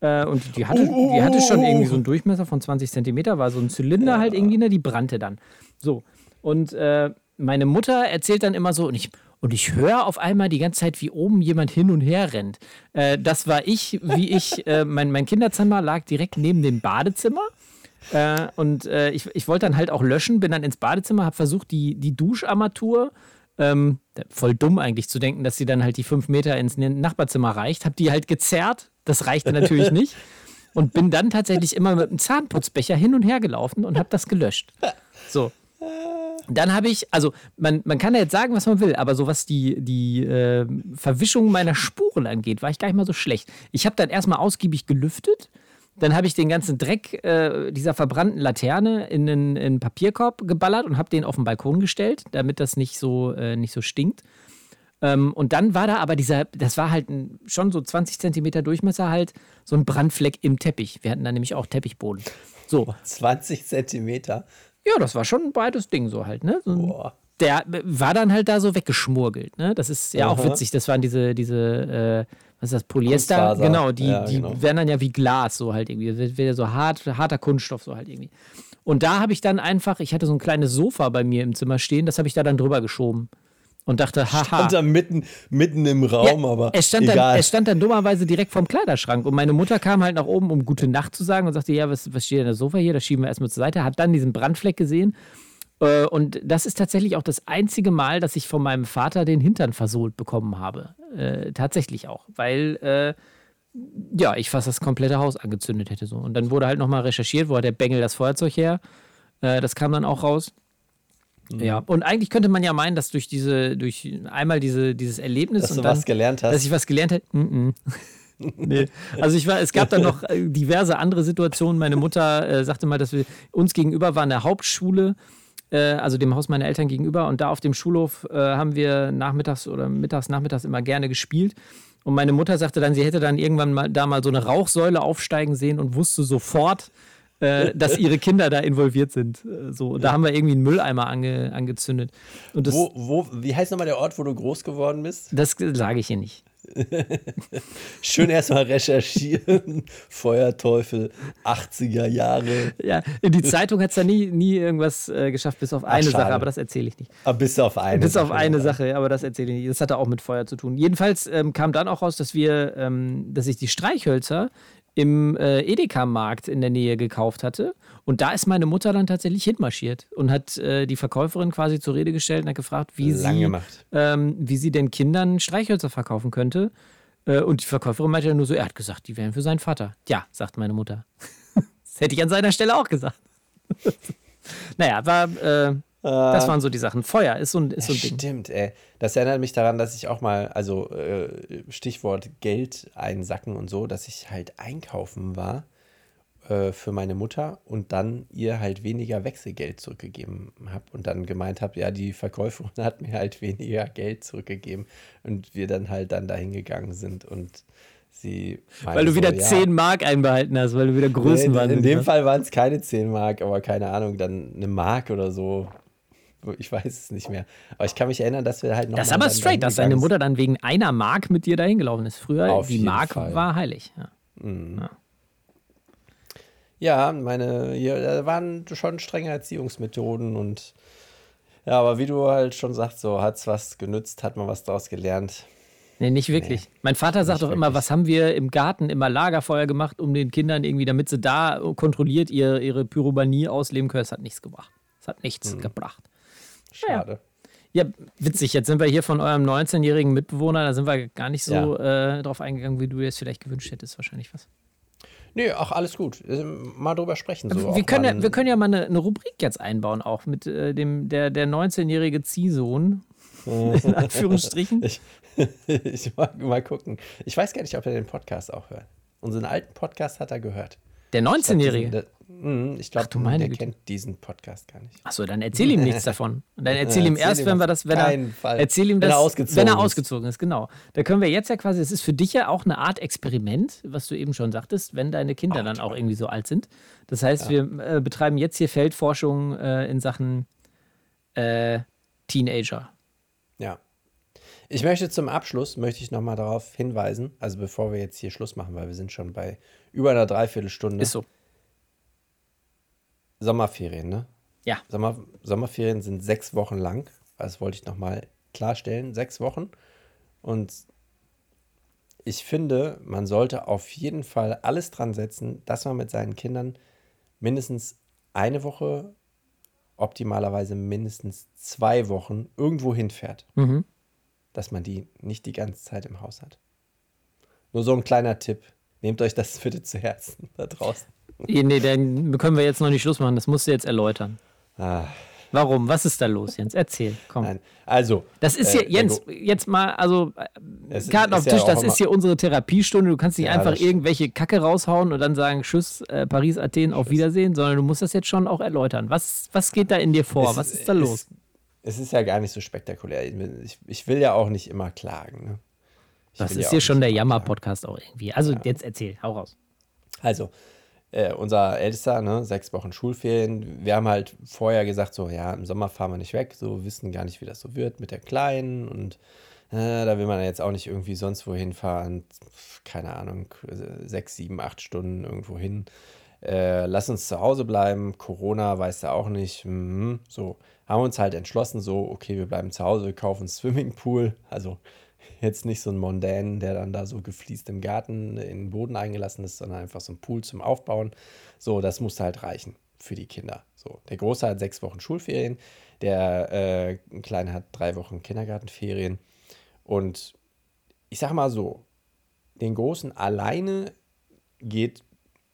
Äh, und die hatte, die hatte schon irgendwie so einen Durchmesser von 20 Zentimeter, war so ein Zylinder halt irgendwie, ne, die brannte dann. So. Und äh, meine Mutter erzählt dann immer so, und ich, und ich höre auf einmal die ganze Zeit, wie oben jemand hin und her rennt. Äh, das war ich, wie ich, äh, mein, mein Kinderzimmer lag direkt neben dem Badezimmer. Äh, und äh, ich, ich wollte dann halt auch löschen, bin dann ins Badezimmer, habe versucht, die, die Duscharmatur, ähm, voll dumm eigentlich zu denken, dass sie dann halt die fünf Meter ins Nachbarzimmer reicht, habe die halt gezerrt. Das reichte natürlich nicht. Und bin dann tatsächlich immer mit einem Zahnputzbecher hin und her gelaufen und habe das gelöscht. So. Dann habe ich, also man, man kann ja jetzt sagen, was man will, aber so was die, die äh, Verwischung meiner Spuren angeht, war ich gar nicht mal so schlecht. Ich habe dann erstmal ausgiebig gelüftet, dann habe ich den ganzen Dreck äh, dieser verbrannten Laterne in einen, in einen Papierkorb geballert und habe den auf den Balkon gestellt, damit das nicht so, äh, nicht so stinkt. Ähm, und dann war da aber dieser, das war halt ein, schon so 20 Zentimeter Durchmesser halt, so ein Brandfleck im Teppich. Wir hatten da nämlich auch Teppichboden. So, 20 Zentimeter. Ja, das war schon ein breites Ding so halt, ne? So Boah. der war dann halt da so weggeschmurgelt, ne? Das ist ja auch Aha. witzig. Das waren diese, diese, äh, was ist das, Polyester? Kunstfaser. Genau, die, Ja, die genau. werden dann ja wie Glas so halt irgendwie. Das wird wird ja so hart, harter Kunststoff so halt irgendwie. Und da habe ich dann einfach, ich hatte so ein kleines Sofa bei mir im Zimmer stehen, das habe ich da dann drüber geschoben. Und dachte, haha. Und da mitten, mitten im Raum, Ja, aber es stand, dann, egal. es stand dann dummerweise direkt vorm Kleiderschrank. Und meine Mutter kam halt nach oben, um gute Nacht zu sagen und sagte, ja, was, was steht denn das Sofa hier? Das schieben wir erstmal zur Seite. Hat dann diesen Brandfleck gesehen. Äh, Und das ist tatsächlich auch das einzige Mal, dass ich von meinem Vater den Hintern versohlt bekommen habe. Äh, tatsächlich auch. Weil, äh, ja, ich fast das komplette Haus angezündet hätte. So. Und dann wurde halt nochmal recherchiert, wo hat der Bengel das Feuerzeug her? Äh, das kam dann auch raus. Mhm. Ja, und eigentlich könnte man ja meinen, dass durch diese, durch einmal diese, dieses Erlebnis Dass und du dann, was gelernt hast. dass ich was gelernt hätte. Mm -mm. nee. Also ich war, es gab dann noch äh, diverse andere Situationen. Meine Mutter äh, sagte mal, dass wir uns gegenüber war eine Hauptschule, äh, also dem Haus meiner Eltern gegenüber. Und da auf dem Schulhof äh, haben wir nachmittags oder mittags, nachmittags immer gerne gespielt. Und meine Mutter sagte dann, sie hätte dann irgendwann mal da mal so eine Rauchsäule aufsteigen sehen und wusste sofort, äh, dass ihre Kinder da involviert sind. Äh, so, und da haben wir irgendwie einen Mülleimer ange, angezündet. Und das, wo, wo, wie heißt nochmal der Ort, wo du groß geworden bist? das sage ich hier nicht. Schön erstmal recherchieren. Feuerteufel, 80er Jahre. Ja, in die Zeitung hat es da nie, nie irgendwas äh, geschafft, bis auf eine schade. Sache, aber das erzähle ich nicht. Aber bis auf eine. bis auf Sache. eine Sache, aber das erzähle ich nicht. Das hatte auch mit Feuer zu tun. Jedenfalls ähm, kam dann auch raus, dass wir, ähm, dass ich die Streichhölzer im äh, Edeka-Markt in der Nähe gekauft hatte. Und da ist meine Mutter dann tatsächlich hinmarschiert und hat äh, die Verkäuferin quasi zur Rede gestellt und hat gefragt, wie, sie, ähm, wie sie den Kindern Streichhölzer verkaufen könnte. Äh, und die Verkäuferin meinte dann nur so, er hat gesagt, die wären für seinen Vater. Ja, sagt meine Mutter. das hätte ich an seiner Stelle auch gesagt. naja, war, äh, das waren so die Sachen. Feuer ist so ein, ist so ein Ding. Stimmt, ey. Das erinnert mich daran, dass ich auch mal, also äh, Stichwort Geld einsacken und so, dass ich halt einkaufen war äh, für meine Mutter und dann ihr halt weniger Wechselgeld zurückgegeben habe und dann gemeint habe, ja, die Verkäuferin hat mir halt weniger Geld zurückgegeben und wir dann halt dann dahin gegangen sind und sie Weil du wieder so, ja, 10 Mark einbehalten hast, weil du wieder Nee, in, in dem hast. Fall waren es keine 10 Mark, aber keine Ahnung, dann eine Mark oder so. Ich weiß es nicht mehr. Aber ich kann mich erinnern, dass wir halt noch. Das ist aber straight, dass deine Mutter dann wegen einer Mark mit dir dahin gelaufen ist. Früher, Auf die Mark Fall. war heilig. Ja. sind. Ja, meine, ja, da waren schon strenge Erziehungsmethoden und. Ja, aber wie du halt schon sagst, so hat es was genützt, hat man was daraus gelernt. Nee, nicht wirklich. mein Vater sagt doch immer, was haben wir im Garten immer Lagerfeuer gemacht, um den Kindern irgendwie, damit sie da kontrolliert ihr, ihre Pyromanie ausleben können. Es hat nichts gebracht. Es hat nichts gebracht. Schade. Ja, witzig. Jetzt sind wir hier von eurem 19-jährigen Mitbewohner, da sind wir gar nicht so äh, drauf eingegangen, wie du dir es vielleicht gewünscht hättest, wahrscheinlich was. Nee, ach, alles gut. Äh, Mal drüber sprechen. So wir, auch können ja, wir können ja mal eine, eine Rubrik jetzt einbauen, auch mit äh, dem, der, der 19-jährige Ziehsohn. In Anführungsstrichen. Ich, ich mag mal gucken. Ich weiß gar nicht, ob er den Podcast auch hört. Unseren alten Podcast hat er gehört. Der Ich glaub, 19-jährige. diesen- Mhm, ich glaube, meine der Güte. kennt diesen Podcast gar nicht. Achso, dann erzähl ihm nichts davon. Und dann erzähl Ja, ihm erzähl erst, ihm wenn wir das, wenn er, Fall. erzähl ihm Wenn das, er ausgezogen wenn er ist. ausgezogen ist, genau. Da können wir jetzt ja quasi, es ist für dich ja auch eine Art Experiment, was du eben schon sagtest, wenn deine Kinder dann auch irgendwie so alt sind. Das heißt, wir äh, betreiben jetzt hier Feldforschung äh, in Sachen äh, Teenager. Ja. Ich möchte zum Abschluss, möchte ich nochmal darauf hinweisen, also bevor wir jetzt hier Schluss machen, weil wir sind schon bei über einer Dreiviertelstunde. Ist so. Sommerferien, ne? Ja. Sommer, Sommerferien sind sechs Wochen lang. Das wollte ich nochmal klarstellen. Sechs Wochen. Und ich finde, man sollte auf jeden Fall alles dran setzen, dass man mit seinen Kindern mindestens eine Woche, optimalerweise mindestens zwei Wochen irgendwo hinfährt. Mhm. Dass man die nicht die ganze Zeit im Haus hat. Nur so ein kleiner Tipp. Nehmt euch das bitte zu Herzen da draußen. Nee, dann können wir jetzt noch nicht Schluss machen. Das musst du jetzt erläutern. Ah, Warum? Was ist da los, Jens? Erzähl. Komm. nein. Also. Das ist äh, hier, Jens, der Go- jetzt mal, also äh, Karten auf ja Tisch, auch das ist hier unsere Therapiestunde. Du kannst nicht Ja, einfach irgendwelche Kacke raushauen und dann sagen, Tschüss, äh, Paris, Athen, auf Wiedersehen, sondern du musst das jetzt schon auch erläutern. Was, was geht da in dir vor? Es was ist da los? Es, es ist ja gar nicht so spektakulär. Ich, will- ich, ich will ja auch nicht immer klagen. Ne? Ich Das ist ja hier schon der Jammer-Podcast auch irgendwie. Also jetzt erzähl, hau raus. Also, äh, unser Ältester, ne, sechs Wochen Schulferien. Wir haben halt vorher gesagt, so, ja, im Sommer fahren wir nicht weg, so wissen gar nicht, wie das so wird mit der Kleinen und äh, da will man jetzt auch nicht irgendwie sonst wohin fahren. Keine Ahnung, sechs, sieben, acht Stunden irgendwo hin. Äh, lass uns zu Hause bleiben. Corona weiß er auch nicht. Mhm. So, haben wir uns halt entschlossen, so, okay, wir bleiben zu Hause, wir kaufen einen Swimmingpool. Also jetzt nicht so ein Mondän, der dann da so gefliest im Garten in den Boden eingelassen ist, sondern einfach so ein Pool zum Aufbauen. So, das musste halt reichen für die Kinder. So, der Große hat sechs Wochen Schulferien, der äh, Kleine hat drei Wochen Kindergartenferien. Und ich sag mal so, den Großen alleine geht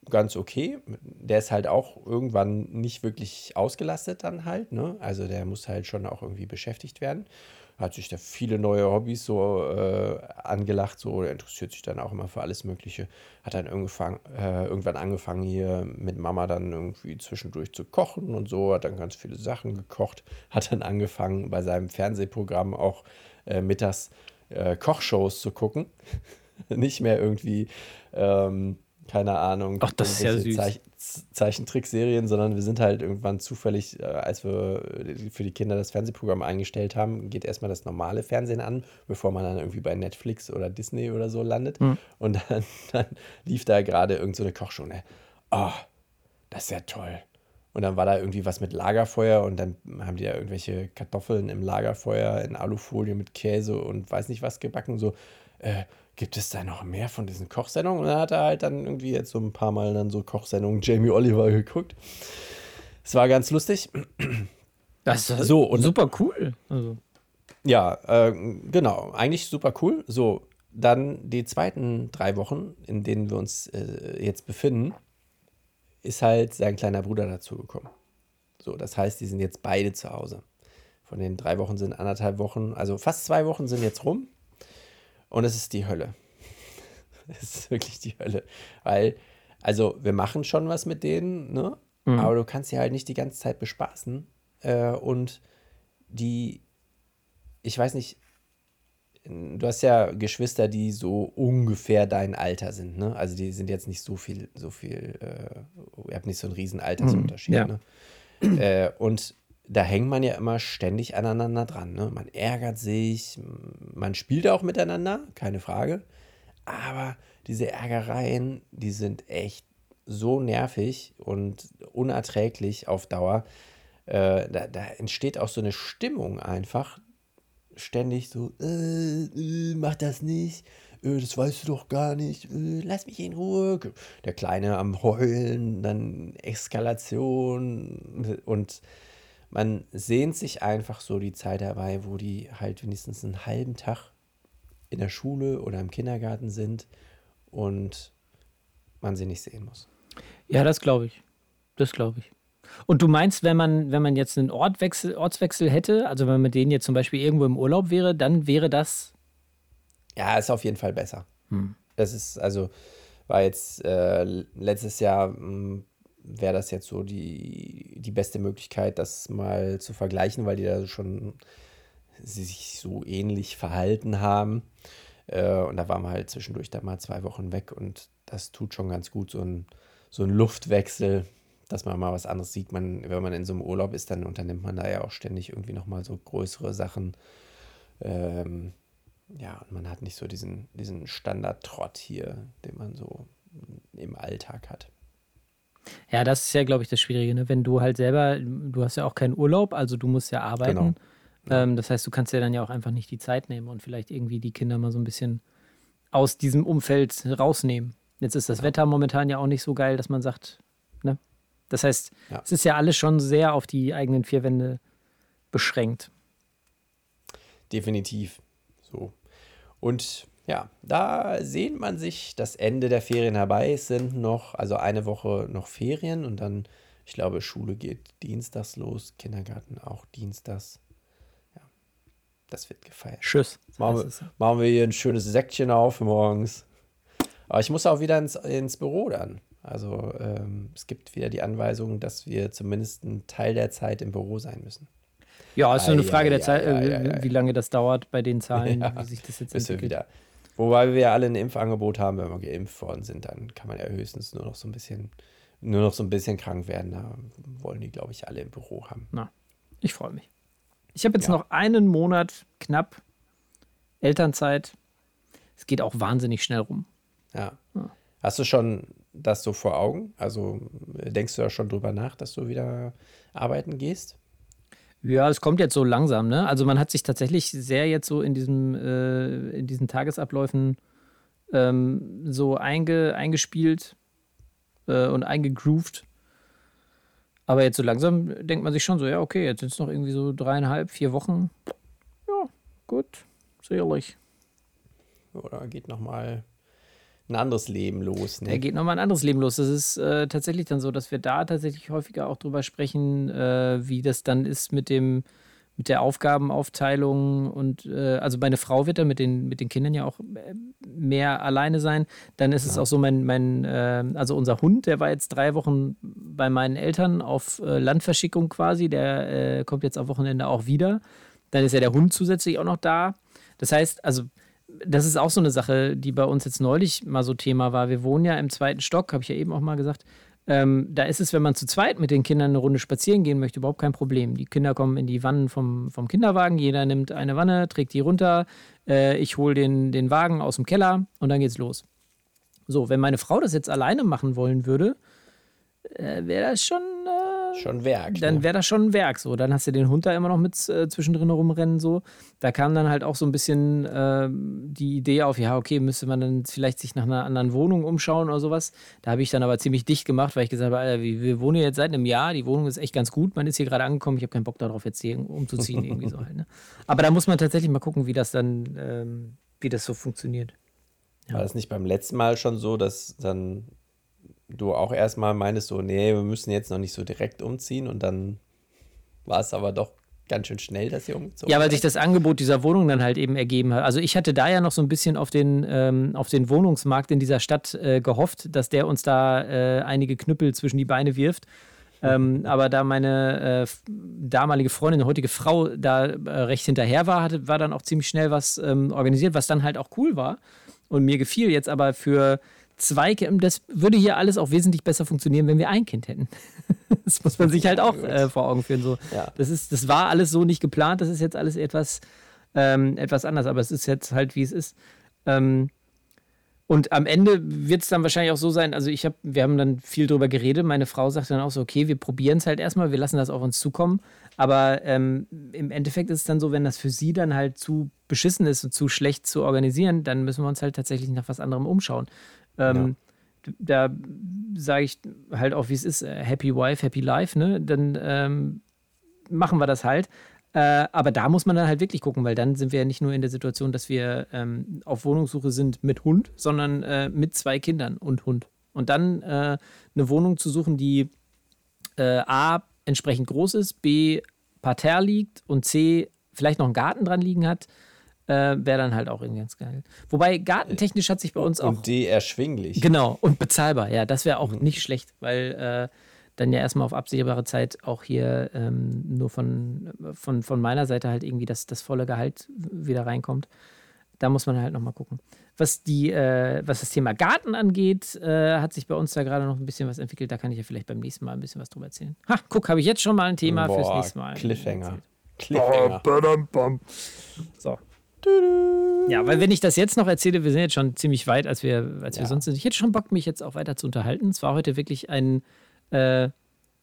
ganz okay. Der ist halt auch irgendwann nicht wirklich ausgelastet dann halt. Ne? Also der muss halt schon auch irgendwie beschäftigt werden. Hat sich da viele neue Hobbys so äh, angelacht, so interessiert sich dann auch immer für alles Mögliche. Hat dann irgendwann, äh, irgendwann angefangen hier mit Mama dann irgendwie zwischendurch zu kochen und so, hat dann ganz viele Sachen gekocht, hat dann angefangen bei seinem Fernsehprogramm auch äh, mittags äh, Kochshows zu gucken. Nicht mehr irgendwie, ähm, keine Ahnung, Ach, das ist ja süß. Zeich Zeichentrickserien, sondern wir sind halt irgendwann zufällig, äh, als wir für die Kinder das Fernsehprogramm eingestellt haben, geht erstmal das normale Fernsehen an, bevor man dann irgendwie bei Netflix oder Disney oder so landet. Hm. Und dann, dann lief da gerade irgend so eine Kochshow. Ne? Oh, das ist ja toll. Und dann war da irgendwie was mit Lagerfeuer und dann haben die da irgendwelche Kartoffeln im Lagerfeuer in Alufolie mit Käse und weiß nicht was gebacken. So, äh, gibt es da noch mehr von diesen Kochsendungen? Und dann hat er halt dann irgendwie jetzt so ein paar Mal dann so Kochsendungen Jamie Oliver geguckt. Es war ganz lustig. Das ist So, und- super cool. Also, Ja, äh, genau. Eigentlich super cool. So, dann die zweiten drei Wochen, in denen wir uns äh, jetzt befinden, ist halt sein kleiner Bruder dazugekommen. So, das heißt, die sind jetzt beide zu Hause. Von den drei Wochen sind anderthalb Wochen, also fast zwei Wochen sind jetzt rum. Und es ist die Hölle. Es ist wirklich die Hölle. Weil, also, wir machen schon was mit denen, ne? Aber du kannst sie halt nicht die ganze Zeit bespaßen. Äh, und die, ich weiß nicht, du hast ja Geschwister, die so ungefähr dein Alter sind, ne? Also die sind jetzt nicht so viel, so viel, äh, ihr habt nicht so einen riesen Altersunterschied, ja. ne? Äh, und da hängt man ja immer ständig aneinander dran, ne? Man ärgert sich, man spielt auch miteinander, keine Frage. Aber diese Ärgereien, die sind echt so nervig und unerträglich auf Dauer. Äh, da, da entsteht auch so eine Stimmung einfach, ständig so, äh, äh, mach das nicht, äh, das weißt du doch gar nicht, äh, lass mich in Ruhe. Der Kleine am Heulen, dann Eskalation und man sehnt sich einfach so die Zeit dabei, wo die halt wenigstens einen halben Tag in der Schule oder im Kindergarten sind und man sie nicht sehen muss. ja, das glaube ich. Das glaube ich. Und du meinst, wenn man, wenn man jetzt einen Ortwechsel, Ortswechsel hätte, also wenn man mit denen jetzt zum Beispiel irgendwo im Urlaub wäre, dann wäre das. Ja, ist auf jeden Fall besser. Das ist, also, war jetzt äh, letztes Jahr mh, wäre das jetzt so die, die beste Möglichkeit, das mal zu vergleichen, weil die da schon sich so ähnlich verhalten haben. Äh, und da waren wir halt zwischendurch da mal zwei Wochen weg und das tut schon ganz gut, so ein, so ein Luftwechsel, dass man mal was anderes sieht. Man, wenn man in so einem Urlaub ist, dann unternimmt man da ja auch ständig irgendwie nochmal so größere Sachen. Ähm, ja, und man hat nicht so diesen, diesen Standardtrott hier, den man so im Alltag hat. Ja, das ist ja, glaube ich, das Schwierige. Ne? Wenn du halt selber, du hast ja auch keinen Urlaub, also du musst ja arbeiten. Genau. Ähm, das heißt, du kannst ja dann ja auch einfach nicht die Zeit nehmen und vielleicht irgendwie die Kinder mal so ein bisschen aus diesem Umfeld rausnehmen. Jetzt ist das ja. Wetter momentan ja auch nicht so geil, dass man sagt, ne? Das heißt, ja. es ist ja alles schon sehr auf die eigenen vier Wände beschränkt. Definitiv. So. Und ja, da sehnt man sich das Ende der Ferien herbei. Es sind noch, also eine Woche noch Ferien und dann, ich glaube, Schule geht dienstags los, Kindergarten auch dienstags. Ja, das wird gefeiert. Tschüss. Machen wir, machen wir hier ein schönes Säckchen auf morgens. Aber ich muss auch wieder ins, ins Büro dann. Also ähm, es gibt wieder die Anweisung, dass wir zumindest einen Teil der Zeit im Büro sein müssen. Ja, ist nur eine Frage der Zeit, äh, wie lange das dauert bei den Zahlen, wie sich das jetzt entwickelt. Wieder. Wobei wir ja alle ein Impfangebot haben, wenn wir geimpft worden sind, dann kann man ja höchstens nur noch so ein bisschen, nur noch so ein bisschen krank werden. Da wollen die, glaube ich, alle im Büro haben. Na, ich freue mich. Ich habe jetzt ja. noch einen Monat knapp Elternzeit. Es geht auch wahnsinnig schnell rum. Ja. ja. Hast du schon das so vor Augen? Also denkst du da schon drüber nach, dass du wieder arbeiten gehst? Ja, es kommt jetzt so langsam, ne? Also man hat sich tatsächlich sehr jetzt so in diesem, äh, in diesen Tagesabläufen ähm, so einge, eingespielt äh, und eingegroovt. Aber jetzt so langsam denkt man sich schon so, ja, okay, jetzt sind es noch irgendwie so dreieinhalb, vier Wochen. Ja, gut, sicherlich. Oder geht nochmal ein anderes Leben los. Ne? Da geht nochmal ein anderes Leben los. Das ist äh, tatsächlich dann so, dass wir da tatsächlich häufiger auch drüber sprechen, äh, wie das dann ist mit dem mit der Aufgabenaufteilung und äh, also meine Frau wird da mit den, mit den Kindern ja auch äh, mehr alleine sein. Dann ist ja. es auch so, mein, mein äh, also unser Hund, der war jetzt drei Wochen bei meinen Eltern auf äh, Landverschickung quasi, der kommt jetzt am Wochenende auch wieder. Dann ist ja der Hund zusätzlich auch noch da. Das heißt, also das ist auch so eine Sache, die bei uns jetzt neulich mal so Thema war. Wir wohnen ja im zweiten Stock, habe ich ja eben auch mal gesagt. Ähm, da ist es, wenn man zu zweit mit den Kindern eine Runde spazieren gehen möchte, überhaupt kein Problem. Die Kinder kommen in die Wannen vom, vom Kinderwagen, jeder nimmt eine Wanne, trägt die runter, äh, ich hole den, den Wagen aus dem Keller und dann geht's los. So, wenn meine Frau das jetzt alleine machen wollen würde, äh, wäre das schon äh, Schon Werk. Dann ne? wäre das schon ein Werk so. Dann hast du den Hund da immer noch mit äh, zwischendrin rumrennen so. Da kam dann halt auch so ein bisschen äh, die Idee auf, ja, okay, müsste man dann vielleicht sich nach einer anderen Wohnung umschauen oder sowas. Da habe ich dann aber ziemlich dicht gemacht, weil ich gesagt habe, Alter, wir, wir wohnen hier jetzt seit einem Jahr, die Wohnung ist echt ganz gut, man ist hier gerade angekommen, ich habe keinen Bock darauf, jetzt hier umzuziehen, irgendwie so halt. Ne? Aber da muss man tatsächlich mal gucken, wie das dann, ähm, wie das so funktioniert. Ja. War das nicht beim letzten Mal schon so, dass dann du auch erstmal meinst so, nee, wir müssen jetzt noch nicht so direkt umziehen und dann war es aber doch ganz schön schnell, dass ihr umgezogen Ja, weil sich das Angebot dieser Wohnung dann halt eben ergeben hat. Also ich hatte da ja noch so ein bisschen auf den, ähm, auf den Wohnungsmarkt in dieser Stadt äh, gehofft, dass der uns da äh, einige Knüppel zwischen die Beine wirft. Ähm, aber da meine äh, damalige Freundin, heutige Frau, da äh, recht hinterher war, hatte, war dann auch ziemlich schnell was ähm, organisiert, was dann halt auch cool war und mir gefiel. Jetzt aber für zwei Kinder. Das würde hier alles auch wesentlich besser funktionieren, wenn wir ein Kind hätten. das muss man sich halt auch äh, vor Augen führen. So. Ja. Das, ist, das war alles so nicht geplant, das ist jetzt alles etwas, ähm, etwas anders, aber es ist jetzt halt, wie es ist. Ähm, und am Ende wird es dann wahrscheinlich auch so sein, also ich habe, wir haben dann viel drüber geredet, meine Frau sagte dann auch so, okay, wir probieren es halt erstmal, wir lassen das auf uns zukommen. Aber ähm, im Endeffekt ist es dann so, wenn das für sie dann halt zu beschissen ist und zu schlecht zu organisieren, dann müssen wir uns halt tatsächlich nach was anderem umschauen. Ähm, ja. Da sage ich halt auch, wie es ist, äh, Happy Wife, Happy Life, ne? Dann ähm, machen wir das halt. Äh, aber da muss man dann halt wirklich gucken, weil dann sind wir ja nicht nur in der Situation, dass wir ähm, auf Wohnungssuche sind mit Hund, sondern äh, mit zwei Kindern und Hund. Und dann äh, eine Wohnung zu suchen, die äh, A entsprechend groß ist, B parterre liegt und C vielleicht noch einen Garten dran liegen hat, äh, wäre dann halt auch irgendwie ganz geil. Wobei gartentechnisch hat sich bei uns auch. Und die erschwinglich. Genau, und bezahlbar, ja, das wäre auch mhm. nicht schlecht, weil äh, dann ja erstmal auf absehbare Zeit auch hier ähm, nur von, von, von meiner Seite halt irgendwie das, das volle Gehalt wieder reinkommt. Da muss man halt nochmal gucken. Was, die, äh, was das Thema Garten angeht, äh, hat sich bei uns da gerade noch ein bisschen was entwickelt. Da kann ich ja vielleicht beim nächsten Mal ein bisschen was drüber erzählen. Ha, guck, habe ich jetzt schon mal ein Thema Boah, fürs nächste Mal. Cliffhanger. Cliffhanger. So. Ja, weil wenn ich das jetzt noch erzähle, wir sind jetzt schon ziemlich weit, als wir, als wir Ja. sonst sind. Ich hätte schon Bock, mich jetzt auch weiter zu unterhalten. Es war heute wirklich ein, äh,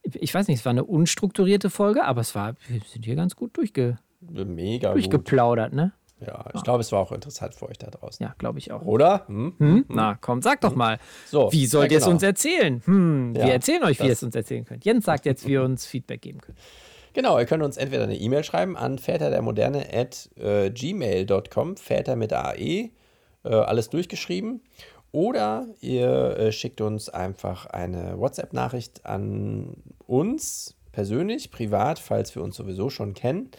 ich weiß nicht, es war eine unstrukturierte Folge, aber es war, wir sind hier ganz gut durchge, Mega gut. durchgeplaudert, ne? Ja, ich glaube, es war auch interessant für euch da draußen. Ja, glaube ich auch. Oder? Hm? Hm? Na, komm, sag doch mal. So, Wie sollt ja, ihr es genau. uns erzählen? Hm, wir Ja, erzählen euch, wie ihr es uns erzählen könnt. Jens sagt jetzt, wie ihr uns Feedback geben könnt. Genau, ihr könnt uns entweder eine E-Mail schreiben an väterdermoderne at äh, gmail.com, Väter mit AE, äh, alles durchgeschrieben. Oder ihr äh, schickt uns einfach eine WhatsApp-Nachricht an uns persönlich, privat, falls wir uns sowieso schon kennen.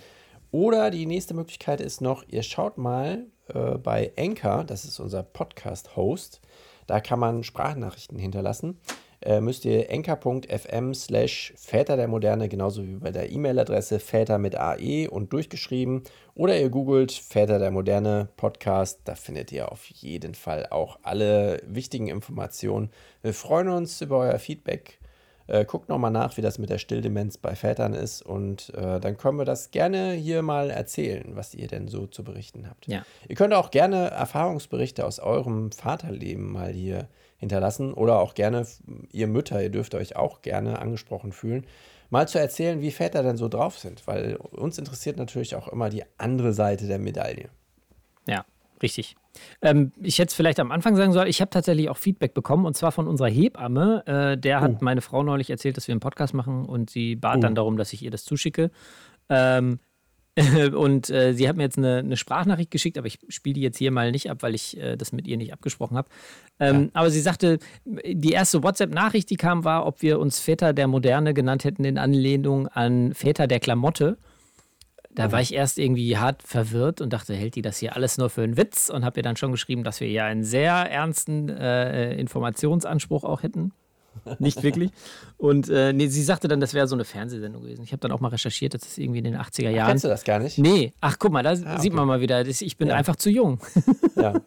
Oder die nächste Möglichkeit ist noch, ihr schaut mal äh, bei Anchor, das ist unser Podcast-Host, da kann man Sprachnachrichten hinterlassen. Äh, müsst ihr anchor.fm slash Väter der Moderne, genauso wie bei der E-Mail-Adresse Väter mit AE und durchgeschrieben. Oder ihr googelt Väter der Moderne Podcast, da findet ihr auf jeden Fall auch alle wichtigen Informationen. Wir freuen uns über euer Feedback. Äh, guckt nochmal nach, wie das mit der Stilldemenz bei Vätern ist und äh, dann können wir das gerne hier mal erzählen, was ihr denn so zu berichten habt. Ja. Ihr könnt auch gerne Erfahrungsberichte aus eurem Vaterleben mal hier hinterlassen oder auch gerne, ihr Mütter, ihr dürft euch auch gerne angesprochen fühlen, mal zu erzählen, wie Väter denn so drauf sind, weil uns interessiert natürlich auch immer die andere Seite der Medaille. Ja, richtig. Ähm, ich hätte es vielleicht am Anfang sagen sollen, ich habe tatsächlich auch Feedback bekommen und zwar von unserer Hebamme. Äh, der hat meine Frau neulich erzählt, dass wir einen Podcast machen und sie bat dann darum, dass ich ihr das zuschicke. Ähm, und äh, sie hat mir jetzt eine, eine Sprachnachricht geschickt, aber ich spiele die jetzt hier mal nicht ab, weil ich äh, das mit ihr nicht abgesprochen habe. Ähm, Aber sie sagte, die erste WhatsApp-Nachricht, die kam, war, ob wir uns Väter der Moderne genannt hätten in Anlehnung an Väter der Klamotte. Da war ich erst irgendwie hart verwirrt und dachte, hält die das hier alles nur für einen Witz? Und habe ihr dann schon geschrieben, dass wir ja einen sehr ernsten äh, Informationsanspruch auch hätten. Nicht wirklich. Und äh, nee, sie sagte dann, das wäre so eine Fernsehsendung gewesen. Ich habe dann auch mal recherchiert, das ist irgendwie in den 80er Jahren. Kennst du das gar nicht? Nee, ach guck mal, da sieht okay. man mal wieder, das, ich bin Ja. einfach zu jung. Ja.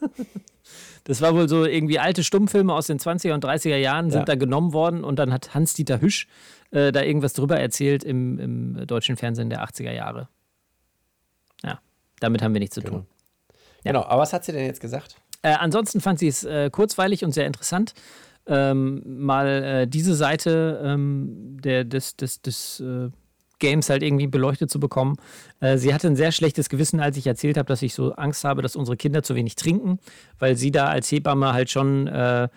Das war wohl so irgendwie alte Stummfilme aus den 20er und 30er Jahren sind Ja. da genommen worden und dann hat Hans-Dieter Hüsch äh, da irgendwas drüber erzählt im, im deutschen Fernsehen der 80er Jahre. Ja, damit haben wir nichts zu tun. Genau. Genau, aber was hat sie denn jetzt gesagt? Äh, ansonsten fand sie es äh, kurzweilig und sehr interessant, ähm, mal äh, diese Seite ähm, der, des, des, des äh, Games halt irgendwie beleuchtet zu bekommen. Äh, sie hatte ein sehr schlechtes Gewissen, als ich erzählt habe, dass ich so Angst habe, dass unsere Kinder zu wenig trinken, weil sie da als Hebamme halt schon äh,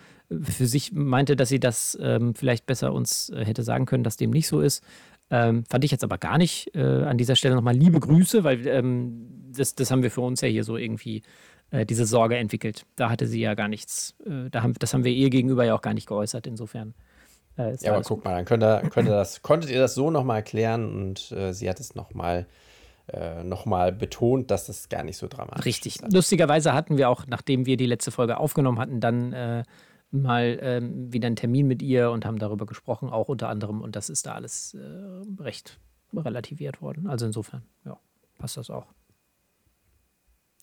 für sich meinte, dass sie das ähm, vielleicht besser uns äh, hätte sagen können, dass dem nicht so ist. Ähm, fand ich jetzt aber gar nicht. Äh, an dieser Stelle nochmal liebe Grüße, weil ähm, das, das haben wir für uns ja hier so irgendwie äh, diese Sorge entwickelt. Da hatte sie ja gar nichts, äh, da haben, das haben wir ihr gegenüber ja auch gar nicht geäußert. Insofern. Äh, Ja, aber guck mal, dann könnt ihr, könnt ihr das, konntet ihr das so nochmal erklären und äh, sie hat es nochmal äh, noch mal betont, dass das gar nicht so dramatisch Richtig. ist. Also, Lustigerweise hatten wir auch, nachdem wir die letzte Folge aufgenommen hatten, dann äh, mal ähm, wieder einen Termin mit ihr und haben darüber gesprochen, auch unter anderem. Und das ist da alles äh, recht relativiert worden. Also insofern, ja, passt das auch.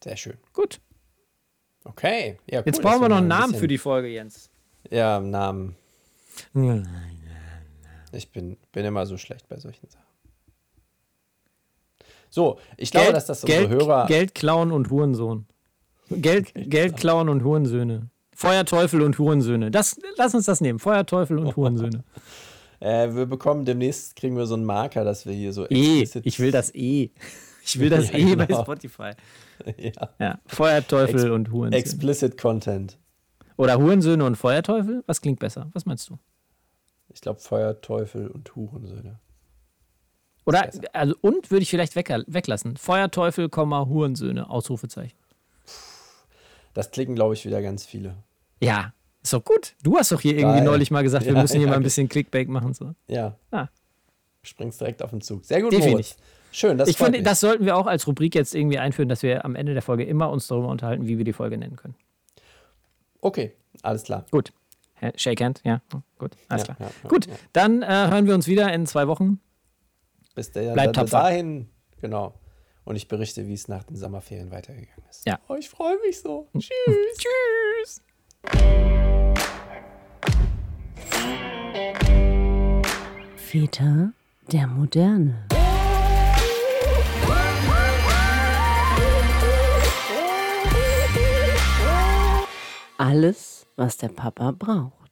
Sehr schön. Gut. Okay. Ja, cool, Jetzt brauchen wir noch einen Namen für die Folge, Jens. Ja, einen Namen. Ich bin, bin immer so schlecht bei solchen Sachen. So, ich glaube, dass das unsere Geld, Hörer. Geld klauen und Hurensohn. Geld, Geld klauen und Hurensöhne. Feuerteufel und Hurensöhne. Das, lass uns das nehmen. Feuerteufel und Hurensöhne. Äh, wir bekommen demnächst kriegen wir so einen Marker, dass wir hier so E. Ich will das E. Ich will das Ja, E bei genau. Spotify. ja, Ja. Feuerteufel Ex- und Hurensöhne. explicit Content. Oder Hurensöhne und Feuerteufel? Was klingt besser? Was meinst du? Ich glaube Feuerteufel und Hurensöhne. Oder, also, und würde ich vielleicht weg, weglassen. Feuerteufel, Hurensöhne, Ausrufezeichen. Das klicken, glaube ich, wieder ganz viele. Ja, ist doch gut. Du hast doch hier irgendwie Geil. neulich mal gesagt, wir Ja, müssen hier ja, mal ein bisschen Clickbait machen. So. Ja. Ah. Springst direkt auf den Zug. Sehr gut, Definitiv. Moritz. Schön, das ich finde, mich. das sollten wir auch als Rubrik jetzt irgendwie einführen, dass wir am Ende der Folge immer uns darüber unterhalten, wie wir die Folge nennen können. Okay, alles klar. Gut. Shake Hand, ja. Gut, alles Ja, klar. ja, Gut, ja. dann äh, hören wir uns wieder in zwei Wochen. Bis der, Bleibt tapfer. dahin, genau. Und ich berichte, wie es nach den Sommerferien weitergegangen ist. Ja. Oh, ich freue mich so. Tschüss. Tschüss. Väter der Moderne. Alles, was der Papa braucht.